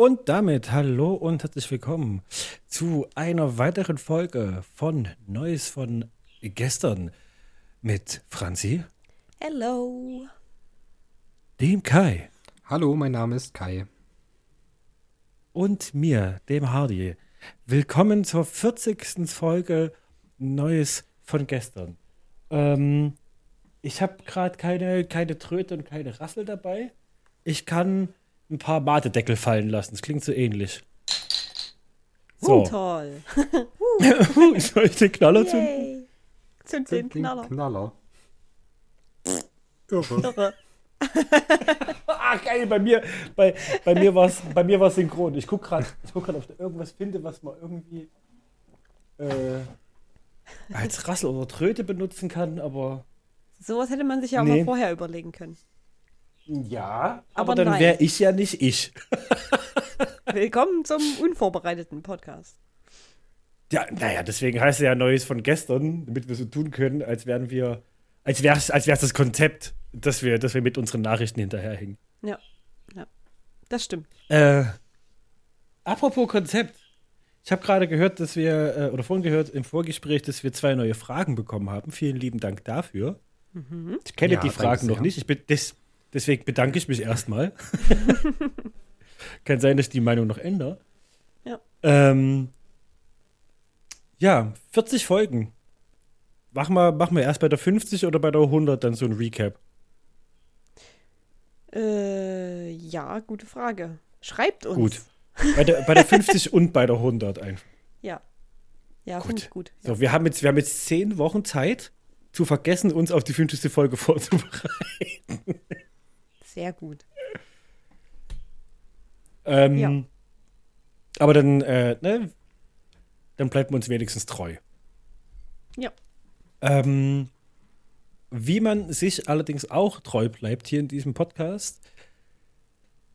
Und damit hallo und herzlich willkommen zu einer weiteren Folge von Neues von gestern mit Franzi, Hello. dem Kai Hallo, mein Name ist Kai. und mir, dem Hardy. Willkommen zur 40. Folge Neues von gestern. Ähm, ich habe gerade keine, keine Tröte und keine Rassel dabei. Ich kann ein paar Matedeckel fallen lassen. Das klingt so ähnlich. So, Uh, toll. soll ich den Knaller? Yay. Zünd den Knaller. Knaller. Irre. Irre. Ah, geil, bei mir, bei, bei mir war es bei mir war's synchron. Ich gucke gerade, guck grad, ob ich da irgendwas finde, was man irgendwie äh, als Rassel oder Tröte benutzen kann, aber Sowas hätte man sich ja auch Nee. mal vorher überlegen können. Ja, aber, Aber dann wäre ich ja nicht ich. Willkommen zum unvorbereiteten Podcast. Ja, naja, deswegen heißt es ja Neues von gestern, damit wir so tun können, als wären wir, als wäre es als wär's das Konzept, dass wir, dass wir mit unseren Nachrichten hinterherhängen. Ja. Ja. Das stimmt. Äh, apropos Konzept. Ich habe gerade gehört, dass wir, äh, oder vorhin gehört im Vorgespräch, dass wir zwei neue Fragen bekommen haben. Vielen lieben Dank dafür. Ich kenne Ja, die Fragen noch nicht. Ich bin, des, deswegen bedanke ich mich erstmal. Kann sein, dass ich die Meinung noch ändere. Ja. Ähm, ja, 40 Folgen. Machen wir, machen wir erst bei der 50 oder bei der 100 dann so ein Recap? Äh, ja, gute Frage. Schreibt uns. Gut. Bei der, bei der 50 und bei der 100 einfach. Ja. Ja, Gut. finde ich gut. Ja. So, wir haben jetzt, wir haben jetzt zehn Wochen Zeit, zu vergessen, uns auf die 50. Folge vorzubereiten. Sehr gut. Ähm, Ja. Aber dann, äh, ne, dann bleibt man uns wenigstens treu. Ja. Ähm, wie man sich allerdings auch treu bleibt hier in diesem Podcast,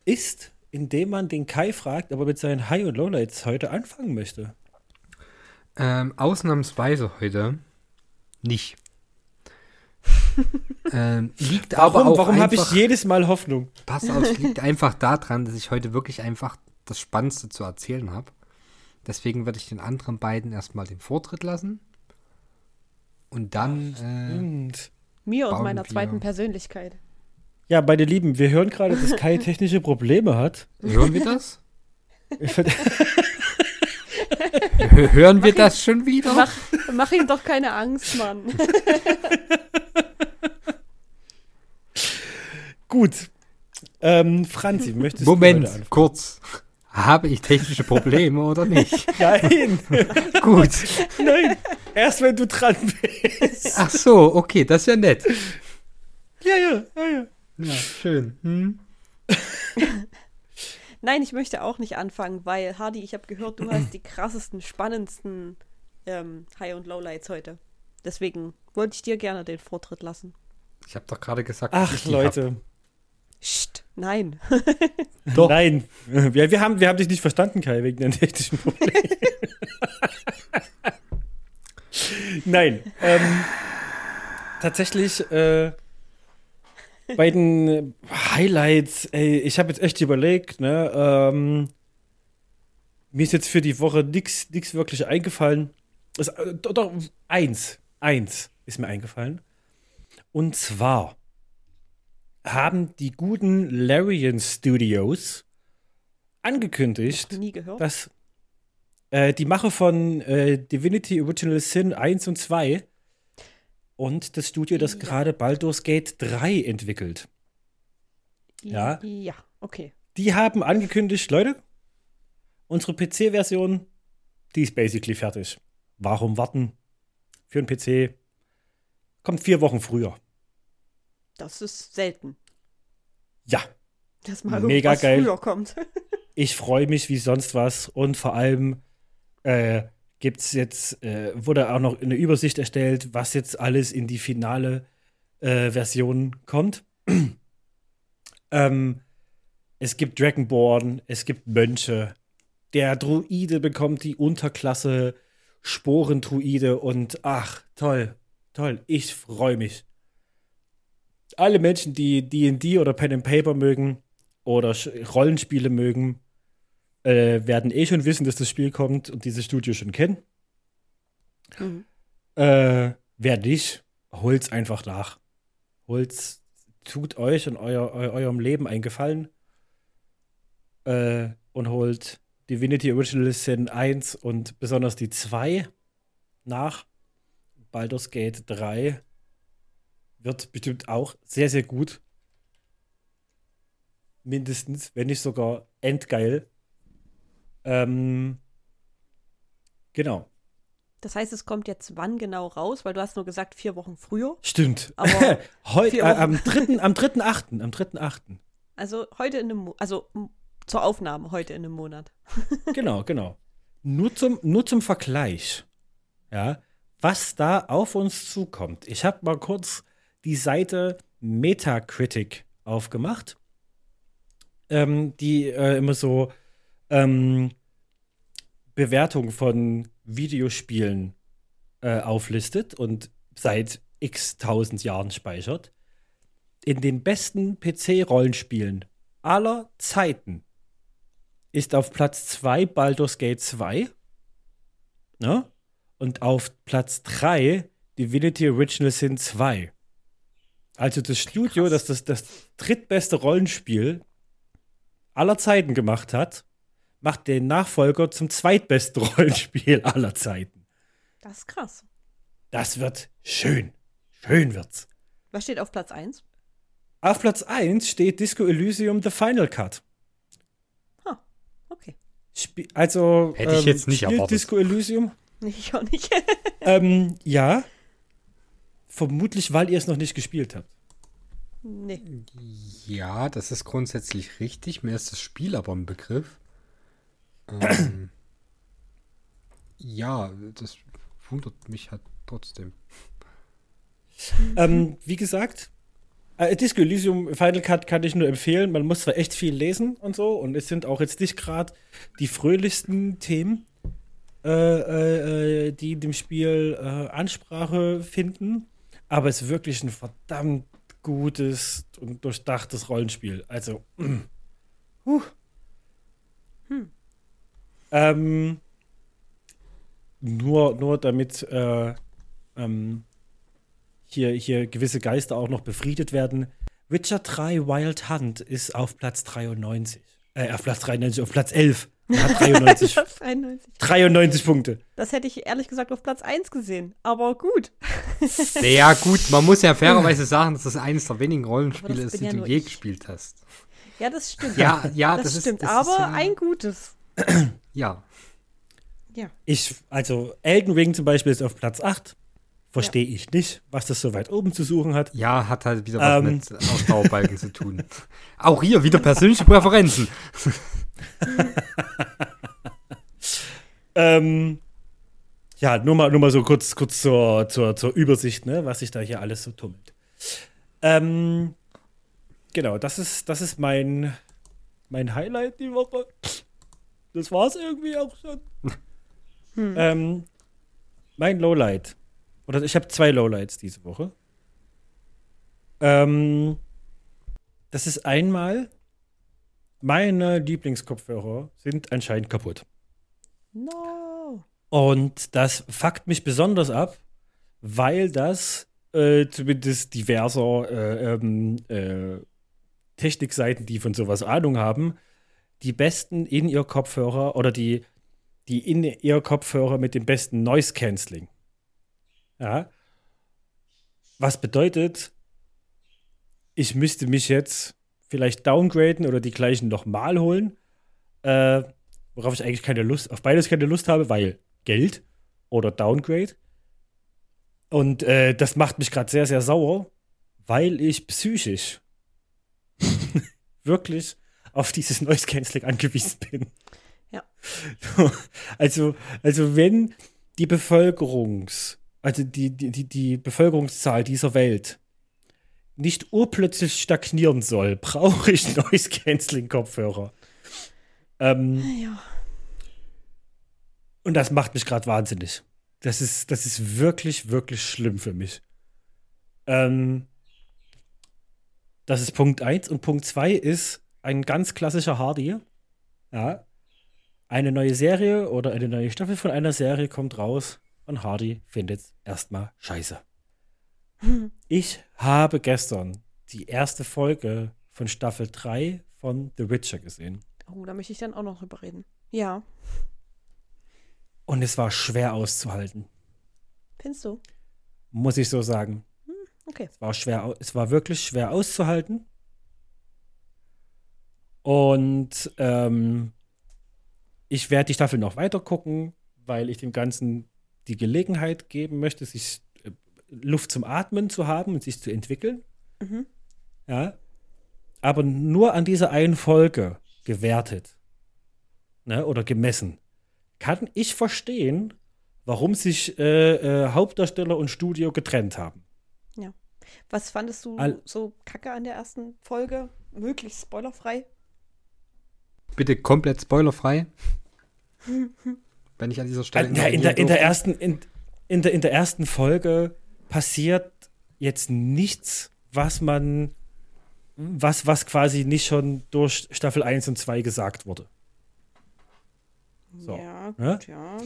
ist, indem man den Kai fragt, ob er mit seinen High- und Lowlights heute anfangen möchte. Ähm, ausnahmsweise heute nicht. Ähm, liegt aber Warum, auch warum habe ich jedes Mal Hoffnung? pass auf, es liegt einfach daran, dass ich heute wirklich einfach das Spannendste zu erzählen habe. Deswegen werde ich den anderen beiden erstmal den Vortritt lassen. Und dann, äh, Und Mir und meiner wir- zweiten Persönlichkeit. ja, meine Lieben, wir hören gerade, dass Kai technische Probleme hat. hören wir das? Hö- hören wir das schon wieder? Mach, mach ihm doch keine Angst, Mann. Gut. Ähm, Franzi, möchtest du heute Moment, kurz. Habe ich technische Probleme oder nicht? Nein, Gut. nein. Erst wenn du dran bist. Ach so, okay, das ist ja nett. Ja, ja, ja, ja. Ja, schön. Hm? Nein, ich möchte auch nicht anfangen, weil, Hardy, ich habe gehört, du hast die krassesten, spannendsten ähm, High- und Lowlights heute. Deswegen wollte ich dir gerne den Vortritt lassen. Ich habe doch gerade gesagt, dass Ach, ich die Psst, nein. Doch. Nein. Wir, wir, haben, wir haben dich nicht verstanden, Kai, wegen den technischen Problemen. Nein. Ähm, tatsächlich, äh, bei den Highlights, ey, ich habe jetzt echt überlegt, ne, ähm, mir ist jetzt für die Woche nichts wirklich eingefallen. Es, äh, doch, doch, eins, eins ist mir eingefallen. Und zwar haben die guten Larian Studios angekündigt, Nie gehört. dass äh, die Mache von äh, Divinity Original Sin 1 und 2 und das Studio, das Ja. gerade Baldur's Gate 3 entwickelt, ja. Ja, okay. die haben angekündigt, Leute, unsere PC-Version, die ist basically fertig. Warum warten? Für einen PC kommt vier Wochen früher. Das ist selten, Ja, dass mal Mega irgendwas geil. früher kommt. ich freue mich wie sonst was und vor allem äh, gibt's jetzt, äh, wurde auch noch eine Übersicht erstellt, was jetzt alles in die finale äh, Version kommt. ähm, es gibt Dragonborn, es gibt Mönche. Der Druide bekommt die Unterklasse Sporendruide und ach, toll, toll, ich freue mich. Alle Menschen, die D&D oder Pen and Paper mögen oder Rollenspiele mögen, äh, werden eh schon wissen, dass das Spiel kommt und dieses Studio schon kennen. Mhm. Äh, wer nicht, holt's einfach nach. Holt's, tut euch und euer, eu, eurem Leben einen Gefallen äh, und holt Divinity Original Sin 1 und besonders die 2 nach. Baldur's Gate 3 wird bestimmt auch sehr, sehr gut. Mindestens, wenn nicht sogar endgeil. Ähm, genau. Das heißt, es kommt jetzt wann genau raus? Weil du hast nur gesagt, vier Wochen früher. Stimmt. Aber Heute, äh, am 3. am 3.8. Am 3.8. Also heute in einem Mo also zur Aufnahme heute in einem Monat. Genau, genau. Nur zum, nur zum Vergleich. Ja, was da auf uns zukommt. Ich habe mal kurz die Seite Metacritic aufgemacht, ähm, die äh, immer so ähm, Bewertung von Videospielen äh, auflistet und seit x tausend Jahren speichert. In den besten PC-Rollenspielen aller Zeiten ist auf Platz 2 Baldur's Gate 2. Ne? Und auf Platz 3 Divinity Original Sin 2. Also das Studio, das das, das drittbeste Rollenspiel aller Zeiten gemacht hat, macht den Nachfolger zum zweitbesten Rollenspiel aller Zeiten. Das ist krass. Das wird schön. Schön wird's. Was steht auf Platz 1? Auf Platz 1 steht Disco Elysium The Final Cut. Okay. Spie also Hätte ich jetzt nicht erwartet. Disco Elysium? Ich auch nicht. Ähm, ja. Vermutlich, weil ihr es noch nicht gespielt habt. nee. Ja, das ist grundsätzlich richtig. Mir ist das Spiel aber ein Begriff. Ähm, ja, das wundert mich halt trotzdem. Ähm, wie gesagt, äh, Disco Elysium Final Cut kann ich nur empfehlen. Man muss zwar echt viel lesen und so, und es sind auch jetzt nicht gerade die fröhlichsten Themen, äh, äh, äh, die in dem Spiel äh, Ansprache finden, aber es ist wirklich ein verdammt gutes und durchdachtes Rollenspiel. Also, huh. Ähm, nur, nur damit äh, ähm, hier, hier gewisse Geister auch noch befriedet werden. Witcher 3 Wild Hunt ist auf Platz 93. Äh, auf Platz 93, auf Platz 11. Hat 93, Das, 91. 93 Punkte. das hätte ich ehrlich gesagt auf Platz 1 gesehen. Aber gut. Naja, gut, man muss ja fairerweise sagen, dass das eines der wenigen Rollenspiele das ist, die ja du je ich. gespielt hast. Ja, das stimmt. Ja, ja, das, das, ist- stimmt. das ist aber ja- ein gutes. Ja, Ja. Ich, also Elden Ring zum Beispiel ist auf Platz 8. Verstehe ich nicht, was das so weit oben zu suchen hat. ja, hat halt wieder was Ähm. mit Ausdauerbalken zu tun. Auch hier wieder persönliche Präferenzen. Ähm, ja, nur mal, nur mal so kurz, kurz zur, zur, zur Übersicht, ne, was sich da hier alles so tummelt. Ähm, genau, das ist, das ist mein, mein Highlight die Woche. Das war's irgendwie auch schon. Ähm, mein Lowlight. Oder ich habe zwei Lowlights diese Woche. Ähm, das ist einmal, meine Lieblingskopfhörer sind anscheinend kaputt. No. Und das fuckt mich besonders ab, weil das äh, zumindest diverser äh, ähm, äh, Technikseiten, die von sowas Ahnung haben, die besten in ihr Kopfhörer oder die, die in ihr Kopfhörer mit dem besten Noise Cancelling. Ja. Was bedeutet, ich müsste mich jetzt vielleicht downgraden oder die gleichen nochmal holen. Äh, worauf ich eigentlich keine Lust, auf beides keine Lust habe, weil Geld oder Downgrade. Und äh, das macht mich gerade sehr, sehr sauer, weil ich psychisch wirklich auf dieses Noise Cancelling angewiesen bin. Ja. Also, also wenn die Bevölkerungs, also die, die, die, die Bevölkerungszahl dieser Welt nicht urplötzlich stagnieren soll, brauche ich Noise Cancelling Kopfhörer. Ähm, Ja. und das macht mich gerade wahnsinnig. Das ist, das ist wirklich, wirklich schlimm für mich. Ähm, das ist Punkt 1. Und Punkt 2 ist ein ganz klassischer Hardy. Ja. eine neue Serie oder eine neue Staffel von einer Serie kommt raus und Hardy findet es erstmal scheiße. Ich habe gestern die erste Folge von Staffel 3 von The Witcher gesehen. Oh, da möchte ich dann auch noch drüber reden. Ja. Und es war schwer auszuhalten, Findest du? muss ich so sagen. Okay. Es war schwer, es war wirklich schwer auszuhalten. Und ähm, ich werde die Staffel noch weiter gucken, weil ich dem Ganzen die Gelegenheit geben möchte, sich Luft zum Atmen zu haben und sich zu entwickeln. Mhm. Ja. Aber nur an dieser einen Folge gewertet ne, oder gemessen, kann ich verstehen, warum sich äh, äh, Hauptdarsteller und Studio getrennt haben. Was fandest du All- so kacke an der ersten Folge? Möglichst spoilerfrei? Bitte komplett spoilerfrei. Wenn ich an dieser Stelle. Ja, in, der, in, der ersten, in, in, der, in der ersten Folge passiert jetzt nichts, was man, was, was quasi nicht schon durch Staffel 1 und 2 gesagt wurde. So, Ja, ne? gut, ja.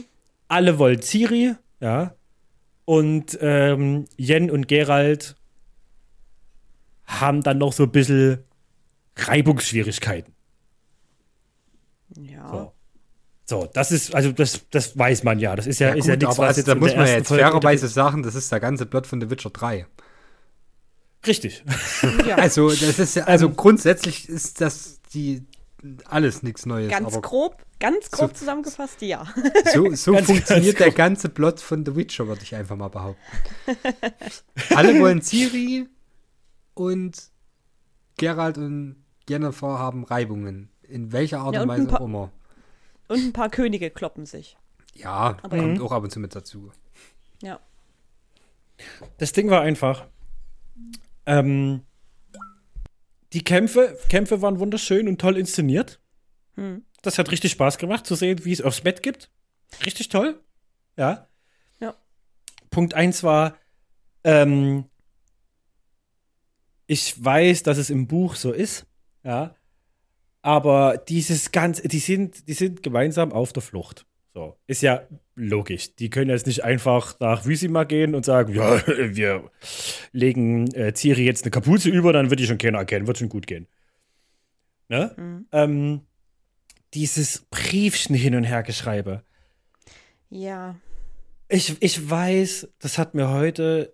Alle wollen Ciri, ja. Und ähm, Jen und Gerald haben dann noch so ein bisschen Reibungsschwierigkeiten. Ja. So. So, das ist, also das, das weiß man ja. Das ist ja, Ja, ist ja nichts, aber was also, jetzt da muss der man ja jetzt Folge fairerweise sagen, das ist der ganze Plot von The Witcher 3. Richtig. ja. Also, das ist ja, also grundsätzlich ist das die alles nichts Neues. ganz aber grob, ganz grob So- zusammengefasst, ja. so, so Ganz, funktioniert ganz der ganze Plot von The Witcher, würde ich einfach mal behaupten. Alle wollen Ciri und Geralt und Jennifer haben Reibungen. In welcher Art Ja, und Weise auch immer. Und ein paar Könige kloppen sich. Ja, Aber kommt ja. auch ab und zu mit dazu. Ja. Das Ding war einfach. Ähm, die Kämpfe, Kämpfe waren wunderschön und toll inszeniert. Hm. Das hat richtig Spaß gemacht zu sehen, wie es aufs Bett gibt. Richtig toll. Ja. Ja. Punkt eins war, ähm, ich weiß, dass es im Buch so ist. Ja. Aber dieses ganze, die sind, die sind gemeinsam auf der Flucht. So, ist ja logisch. Die können jetzt nicht einfach nach Wüsima gehen und sagen, ja, wir legen äh, Ciri jetzt eine Kapuze über, dann wird die schon keiner erkennen, wird schon gut gehen. Ne? Mhm. Ähm, dieses Briefchen hin und her geschreibe. Ja. Ich, ich weiß, das hat mir heute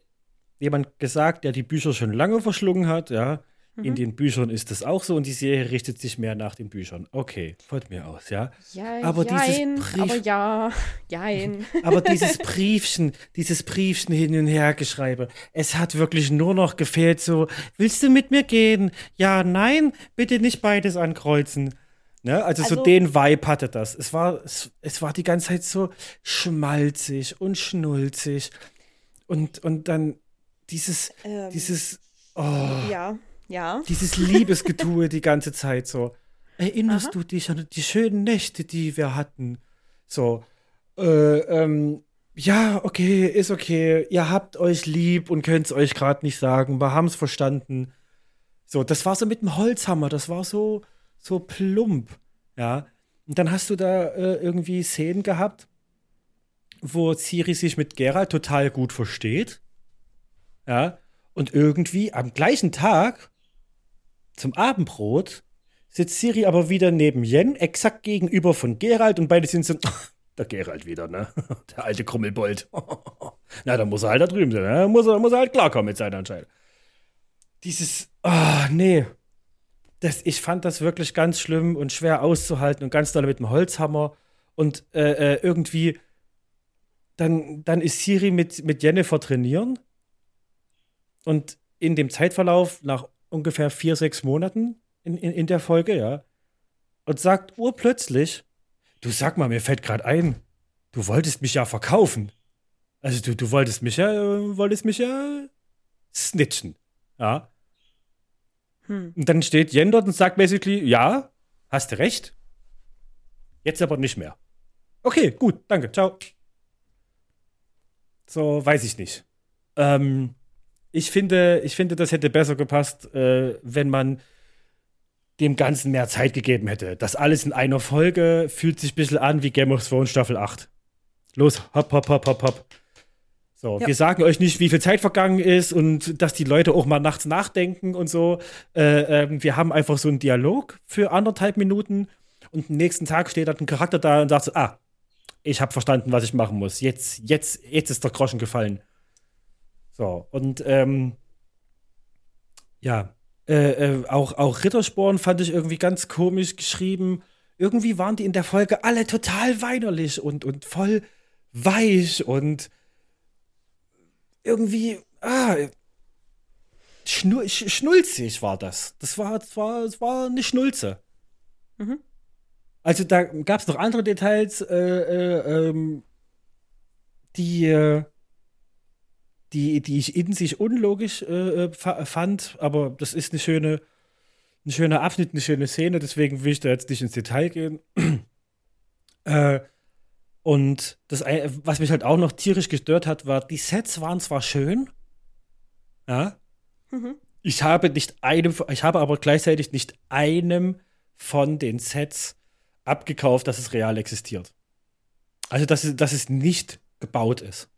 jemand gesagt, der die Bücher schon lange verschlungen hat, ja. In Mhm. den Büchern ist das auch so und die Serie richtet sich mehr nach den Büchern. Okay, folgt mir aus, ja. Ja, Aber dieses jein, Brief- aber ja, jein. Aber dieses Briefchen, dieses Briefchen hin und her geschreibe, es hat wirklich nur noch gefehlt so, willst du mit mir gehen? Ja, nein, bitte nicht beides ankreuzen. Ne? Also, so Also- den Vibe hatte das. Es war, es, es war die ganze Zeit so schmalzig und schnulzig. Und, und dann dieses, Ähm, dieses, oh, Ja, ja. dieses Liebesgetue die ganze Zeit so. Erinnerst Aha. du dich an die schönen Nächte, die wir hatten? So, äh, ähm, ja, okay, ist okay. Ihr habt euch lieb und könnt es euch gerade nicht sagen. Wir haben es verstanden. So, das war so mit dem Holzhammer, das war so, so plump, ja. Und dann hast du da äh, irgendwie Szenen gehabt, wo Ciri sich mit Geralt total gut versteht, ja. Und irgendwie am gleichen Tag zum Abendbrot sitzt Ciri aber wieder neben Jen, exakt gegenüber von Geralt und beide sind so, der Geralt wieder, ne? Der alte Krummelbold. Na, dann muss er halt da drüben sein, ne? Muss er, muss er halt klarkommen mit seiner Entscheidung. Dieses, ah, nee. Das, ich fand das wirklich ganz schlimm und schwer auszuhalten und ganz doll mit dem Holzhammer. Und äh, äh, irgendwie, dann, dann ist Siri mit, mit Jennifer trainieren. Und in dem Zeitverlauf, nach ungefähr vier, sechs Monaten in, in, in der Folge, ja, und sagt urplötzlich, du sag mal, mir fällt gerade ein, du wolltest mich ja verkaufen. Also du, du wolltest mich ja, äh, wolltest mich ja snitchen. Ja. Hm. Und dann steht Jen dort und sagt basically, ja, hast du recht. Jetzt aber nicht mehr. Okay, gut, danke, ciao. So, weiß ich nicht. Ähm, ich finde, ich finde, das hätte besser gepasst, äh, wenn man dem Ganzen mehr Zeit gegeben hätte. Das alles in einer Folge fühlt sich ein bisschen an wie Game of Thrones Staffel 8. Los, hopp, hopp, hopp, hopp, hopp. So, Ja. wir sagen euch nicht, wie viel Zeit vergangen ist und dass die Leute auch mal nachts nachdenken und so. Äh, ähm, wir haben einfach so einen Dialog für anderthalb Minuten und am nächsten Tag steht dann ein Charakter da und sagt so, ah, ich habe verstanden, was ich machen muss. Jetzt, jetzt, jetzt ist der Groschen gefallen. So, und ähm, ja, äh, äh, auch, auch Rittersporn fand ich irgendwie ganz komisch geschrieben. Irgendwie waren die in der Folge alle total weinerlich und, und voll weich und irgendwie, ah, schnu sch schnulzig war das. Das war, das war, das war eine Schnulze. Mhm. Also da gab es noch andere Details, äh, äh, ähm, die, äh, die, die ich in sich unlogisch äh, äh, fa- fand, aber das ist eine schöne, ein schöner Abschnitt, eine schöne Szene, deswegen will ich da jetzt nicht ins Detail gehen. äh, und das, was mich halt auch noch tierisch gestört hat, war, die Sets waren zwar schön, ja, Mhm. ich habe nicht einem, ich habe aber gleichzeitig nicht einem von den Sets abgekauft, dass es real existiert. Also, dass es, dass es nicht gebaut ist.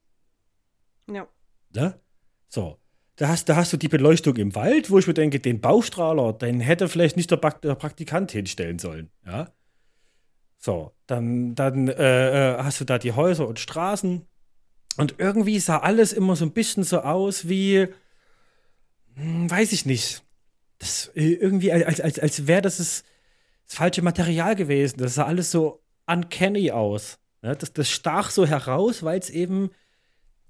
Ja. Ne? So. Da hast, da hast du die Beleuchtung im Wald, wo ich mir denke, den Baustrahler, den hätte vielleicht nicht der, der Praktikant hinstellen sollen. Ja. So, dann, dann äh, äh, hast du da die Häuser und Straßen. Und irgendwie sah alles immer so ein bisschen so aus wie, hm, weiß ich nicht. Das äh, irgendwie, als, als, als wäre das das, das falsche Material gewesen. Das sah alles so uncanny aus. Ne? Das, das stach so heraus, weil es eben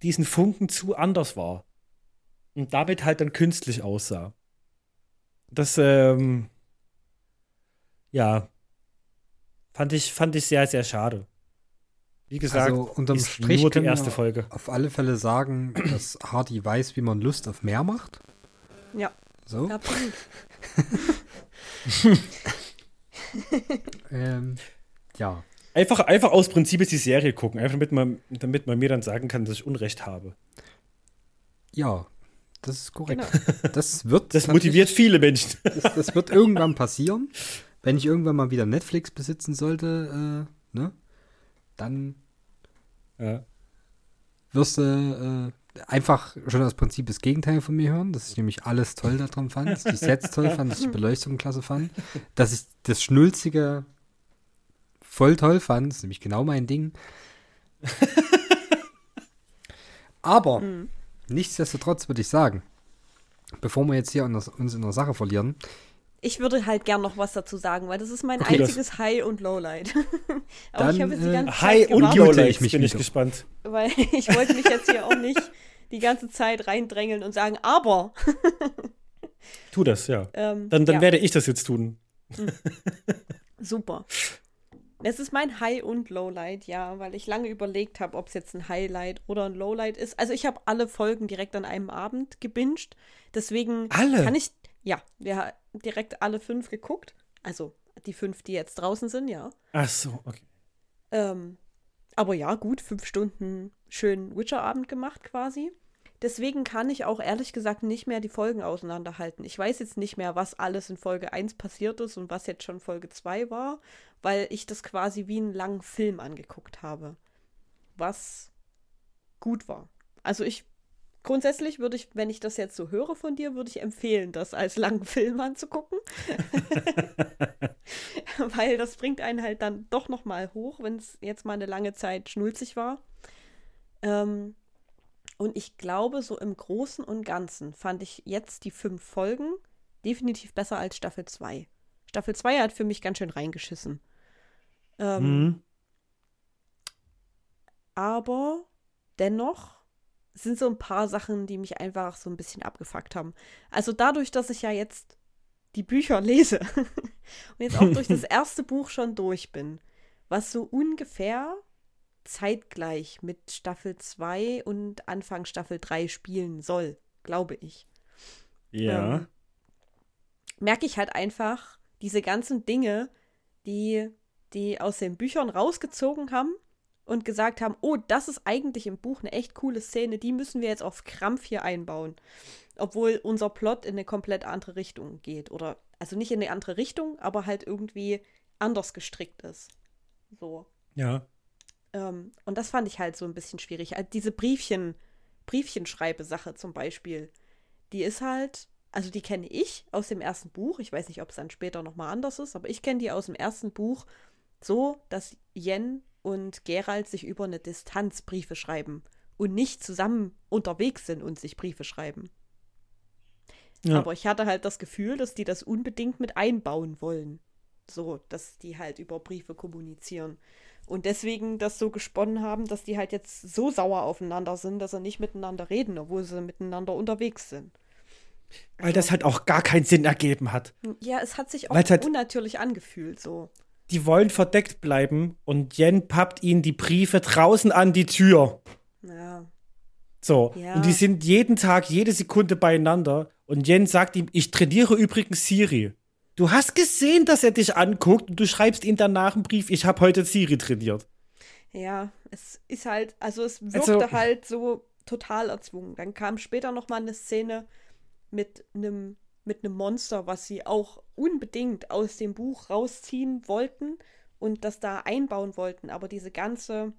diesen Funken zu anders war. Und damit halt dann künstlich aussah. Das, ähm, ja, fand ich, fand ich sehr, sehr schade. Wie gesagt, Also unterm ist Strich nur die erste Folge. auf alle Fälle sagen, dass Hardy weiß, wie man Lust auf mehr macht. Ja, So. absolut. Ähm, ja. Einfach, einfach aus Prinzip jetzt die Serie gucken, einfach damit man, damit man mir dann sagen kann, dass ich Unrecht habe. Ja, das ist korrekt. Genau. Das wird Das motiviert viele Menschen. Das, das wird irgendwann passieren. Wenn ich irgendwann mal wieder Netflix besitzen sollte, äh, ne? Dann Ja. wirst du äh, einfach schon das Prinzip das Gegenteil von mir hören, dass ich nämlich alles toll daran fand, dass ich die Sets toll fand, dass ich die Beleuchtung klasse fand, dass ich das Schnulzige voll toll fand, das ist nämlich genau mein Ding. Aber nichtsdestotrotz würde ich sagen, bevor wir jetzt hier uns in der Sache verlieren, Ich würde halt gern noch was dazu sagen, weil das ist mein Okay, das- einziges High- und Lowlight. Aber Dann, ich habe jetzt die äh, ganze Zeit Hi und gewartet, Jule, Lowlights, ich mich bin ich gespannt. weil ich wollte mich jetzt hier auch nicht die ganze Zeit reindrängeln und sagen, aber. Tu das, ja. Ähm, Dann, dann ja, werde ich das jetzt tun. super. Es ist mein High- und Lowlight, ja, weil ich lange überlegt habe, ob es jetzt ein Highlight oder ein Lowlight ist. Also ich habe alle Folgen direkt an einem Abend gebinged. Deswegen Alle? kann ich, ja, wir haben direkt alle fünf geguckt. Also die fünf, die jetzt draußen sind, ja. Ach so, okay. Ähm, aber ja, gut, fünf Stunden schön Witcher-Abend gemacht quasi. Deswegen kann ich auch ehrlich gesagt nicht mehr die Folgen auseinanderhalten. Ich weiß jetzt nicht mehr, was alles in Folge 1 passiert ist und was jetzt schon Folge 2 war, weil ich das quasi wie einen langen Film angeguckt habe. Was gut war. Also ich, grundsätzlich würde ich, wenn ich das jetzt so höre von dir, würde ich empfehlen, das als langen Film anzugucken. weil das bringt einen halt dann doch noch mal hoch, wenn es jetzt mal eine lange Zeit schnulzig war. Ähm, und ich glaube, so im Großen und Ganzen fand ich jetzt die fünf Folgen definitiv besser als Staffel 2. Staffel 2 hat für mich ganz schön reingeschissen. Ähm, Mhm. aber dennoch sind so ein paar Sachen, die mich einfach so ein bisschen abgefuckt haben. Also dadurch, dass ich ja jetzt die Bücher lese und jetzt auch durch das erste Buch schon durch bin, was so ungefähr zeitgleich mit Staffel 2 und Anfang Staffel 3 spielen soll, glaube ich. Ja. Ähm, merke ich halt einfach diese ganzen Dinge, die die aus den Büchern rausgezogen haben und gesagt haben, oh, das ist eigentlich im Buch eine echt coole Szene, die müssen wir jetzt auf Krampf hier einbauen. Obwohl unser Plot in eine komplett andere Richtung geht. Oder also nicht in eine andere Richtung, aber halt irgendwie anders gestrickt ist. So. Ja. Ähm, und das fand ich halt so ein bisschen schwierig. Also diese Briefchen, Briefchenschreibe-Sache zum Beispiel, die ist halt, also die kenne ich aus dem ersten Buch. Ich weiß nicht, ob es dann später nochmal anders ist, aber ich kenne die aus dem ersten Buch so, dass Jen und Gerald sich über eine Distanz Briefe schreiben und nicht zusammen unterwegs sind und sich Briefe schreiben. Ja. Aber ich hatte halt das Gefühl, dass die das unbedingt mit einbauen wollen. So, dass die halt über Briefe kommunizieren. Und deswegen das so gesponnen haben, dass die halt jetzt so sauer aufeinander sind, dass sie nicht miteinander reden, obwohl sie miteinander unterwegs sind. Weil das halt auch gar keinen Sinn ergeben hat. Ja, es hat sich auch halt- unnatürlich angefühlt, so. Die wollen verdeckt bleiben und Jen pappt ihnen die Briefe draußen an die Tür. Ja. So. Ja. Und die sind jeden Tag, jede Sekunde beieinander. Und Jen sagt ihm, ich trainiere übrigens Siri. Du hast gesehen, dass er dich anguckt und du schreibst ihm danach einen Brief, ich habe heute Siri trainiert. Ja, es ist halt, also es wirkte Also- halt so total erzwungen. Dann kam später noch mal eine Szene mit einem mit einem Monster, was sie auch unbedingt aus dem Buch rausziehen wollten und das da einbauen wollten, aber diese ganze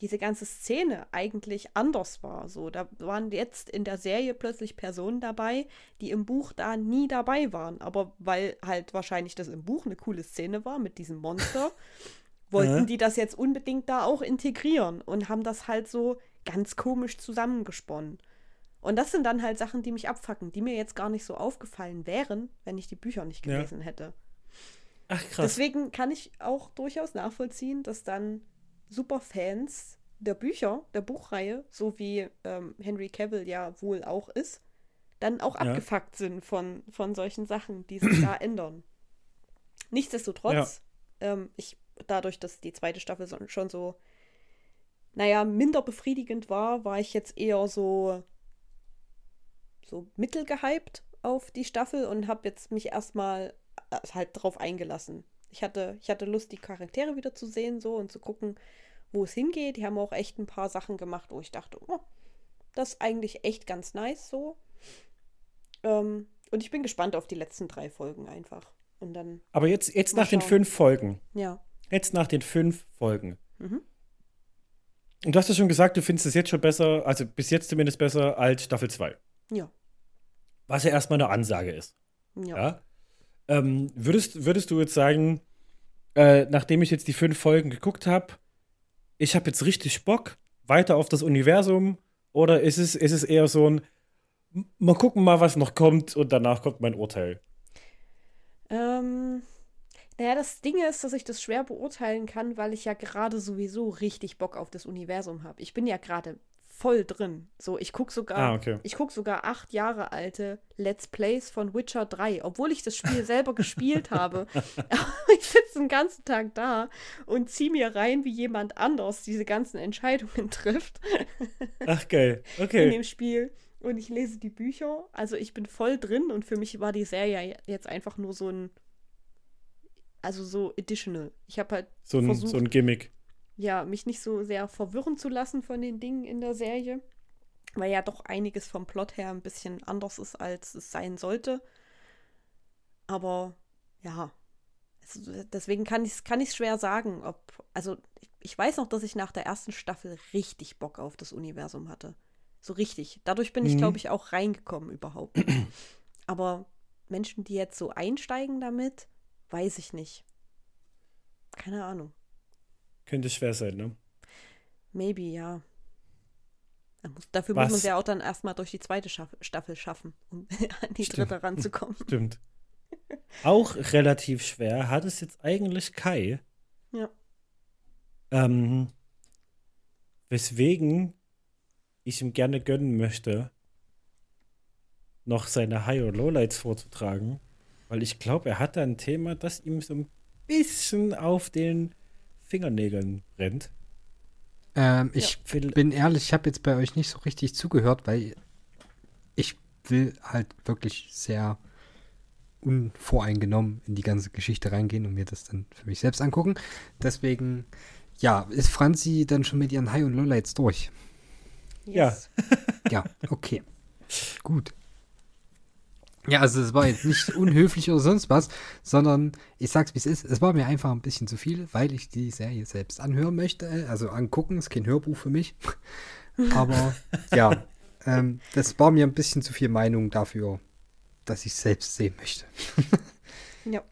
diese ganze Szene eigentlich anders war. So, da waren jetzt in der Serie plötzlich Personen dabei, die im Buch da nie dabei waren. Aber weil halt wahrscheinlich das im Buch eine coole Szene war mit diesem Monster, wollten Äh. die das jetzt unbedingt da auch integrieren und haben das halt so ganz komisch zusammengesponnen. Und das sind dann halt Sachen, die mich abfacken, die mir jetzt gar nicht so aufgefallen wären, wenn ich die Bücher nicht Ja. gelesen hätte. Ach krass. Deswegen kann ich auch durchaus nachvollziehen, dass dann Superfans der Bücher, der Buchreihe, so wie ähm, Henry Cavill ja wohl auch ist, dann auch Ja. abgefuckt sind von, von solchen Sachen, die sich da ändern. Nichtsdestotrotz, ähm, ich, dadurch, dass die zweite Staffel so, schon so, naja, minder befriedigend war, war ich jetzt eher so, so mittelgehypt auf die Staffel und habe jetzt mich erstmal äh, halt drauf eingelassen. Ich hatte, ich hatte Lust, die Charaktere wieder zu sehen so und zu gucken, wo es hingeht. Die haben auch echt ein paar Sachen gemacht, wo ich dachte, oh, das ist eigentlich echt ganz nice so. Ähm, und ich bin gespannt auf die letzten drei Folgen einfach. Und dann, Aber jetzt, jetzt nach den schauen. fünf Folgen. ja. Jetzt nach den fünf Folgen. Mhm. Und du hast ja schon gesagt, du findest es jetzt schon besser, also bis jetzt zumindest besser als Staffel 2. Ja. Was ja erstmal eine Ansage ist. Ja. Ja. Ähm, würdest, würdest du jetzt sagen, äh, nachdem ich jetzt die fünf Folgen geguckt habe, ich habe jetzt richtig Bock weiter auf das Universum? Oder ist es, ist es eher so ein, mal gucken mal, was noch kommt und danach kommt mein Urteil? Ähm, naja, das Ding ist, dass ich das schwer beurteilen kann, weil ich ja gerade sowieso richtig Bock auf das Universum habe. Ich bin ja gerade voll drin. So, ich gucke sogar, Ah, okay. ich gucke sogar acht Jahre alte Let's Plays von Witcher 3, obwohl ich das Spiel selber gespielt habe. Ich sitze den ganzen Tag da und ziehe mir rein, wie jemand anders diese ganzen Entscheidungen trifft Ach, geil. in Okay. dem Spiel. Und ich lese die Bücher. Also ich bin voll drin und für mich war die Serie jetzt einfach nur so ein. Also so additional. Ich habe halt So ein, versucht, so ein Gimmick. Ja, mich nicht so sehr verwirren zu lassen von den Dingen in der Serie. Weil ja doch einiges vom Plot her ein bisschen anders ist, als es sein sollte. Aber ja. Es, deswegen kann ich es kann ich's schwer sagen, ob. Also, ich, ich weiß noch, dass ich nach der ersten Staffel richtig Bock auf das Universum hatte. So richtig. Dadurch bin ich, Mhm. glaube ich, auch reingekommen überhaupt. Aber Menschen, die jetzt so einsteigen damit, weiß ich nicht. Keine Ahnung. Könnte schwer sein, ne? Maybe, ja. Muss, dafür muss man Was? es ja auch dann erstmal durch die zweite Schaff Staffel schaffen, um an die Stimmt. dritte ranzukommen. Stimmt. Auch relativ schwer hat es jetzt eigentlich Kai. Ja. Ähm, weswegen ich ihm gerne gönnen möchte, noch seine High- und Lowlights vorzutragen, weil ich glaube, er hat da ein Thema, das ihm so ein bisschen auf den Fingernägeln brennt. Ähm, ich Will- bin ehrlich, ich habe jetzt bei euch nicht so richtig zugehört, weil ich will halt wirklich sehr unvoreingenommen in die ganze Geschichte reingehen und mir das dann für mich selbst angucken. Deswegen, ja, ist Franzi dann schon mit ihren High- und Lowlights durch? Ja. Ja, okay. Gut. Ja, also es war jetzt nicht unhöflich oder sonst was, sondern ich sag's wie es ist, es war mir einfach ein bisschen zu viel, weil ich die Serie selbst anhören möchte, also angucken, ist kein Hörbuch für mich. Aber ja, ähm, das war mir ein bisschen zu viel Meinung dafür, dass ich selbst sehen möchte. Ja.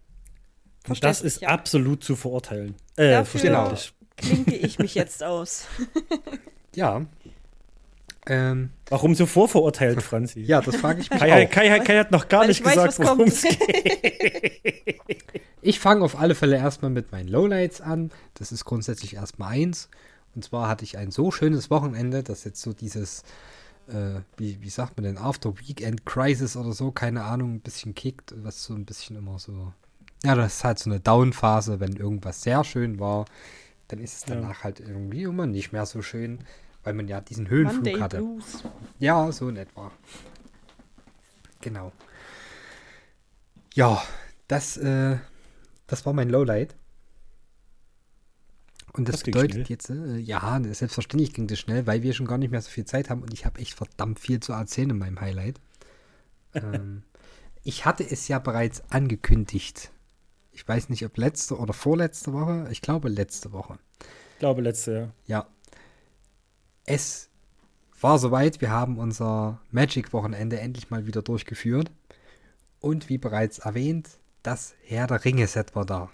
Und das ist ja. absolut zu verurteilen. Äh, Dafür verständlich. klinke ich mich jetzt aus. Ja. Ähm, Warum so vorverurteilt, Franzi? ja, das frage ich mich Kai, auch. Kai, Kai hat noch gar Weil nicht ich weiß, gesagt, worum es geht. Ich fange auf alle Fälle erstmal mit meinen Lowlights an. Das ist grundsätzlich erstmal eins. Und zwar hatte ich ein so schönes Wochenende, dass jetzt so dieses, äh, wie, wie sagt man denn, After Weekend Crisis oder so, keine Ahnung, ein bisschen kickt, was so ein bisschen immer so. Ja, das ist halt so eine Down-Phase, wenn irgendwas sehr schön war, dann ist es Ja. danach halt irgendwie immer nicht mehr so schön, weil man ja diesen Höhenflug Monday hatte. Blues. Ja, so in etwa. Genau. Ja, das, äh, das war mein Lowlight. Und das, Das bedeutet schnell. jetzt, äh, ja, selbstverständlich ging das schnell, weil wir schon gar nicht mehr so viel Zeit haben und ich habe echt verdammt viel zu erzählen in meinem Highlight. ähm, ich hatte es ja bereits angekündigt. Ich weiß nicht, ob letzte oder vorletzte Woche. Ich glaube letzte Woche. Ich glaube, letzte Jahr. Ja. Es war soweit. Wir haben unser Magic-Wochenende endlich mal wieder durchgeführt. Und wie bereits erwähnt, das Herr der Ringe-Set war da.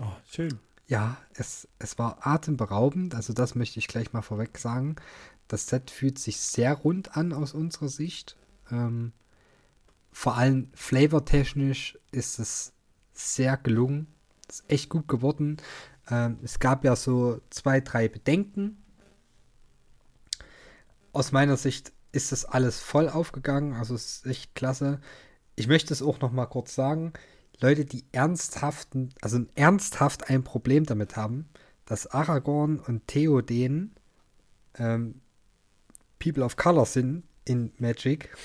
Oh, schön. Ja, es, es war atemberaubend. Also das möchte ich gleich mal vorweg sagen. Das Set fühlt sich sehr rund an aus unserer Sicht. Ähm, vor allem flavortechnisch ist es sehr gelungen. Ist echt gut geworden. Ähm, es gab ja so zwei, drei Bedenken. Aus meiner Sicht ist das alles voll aufgegangen. Also es ist echt klasse. Ich möchte es auch noch mal kurz sagen. Leute, die ernsthaften, also ernsthaft ein Problem damit haben, dass Aragorn und Theoden ähm, People of Color sind in Magic,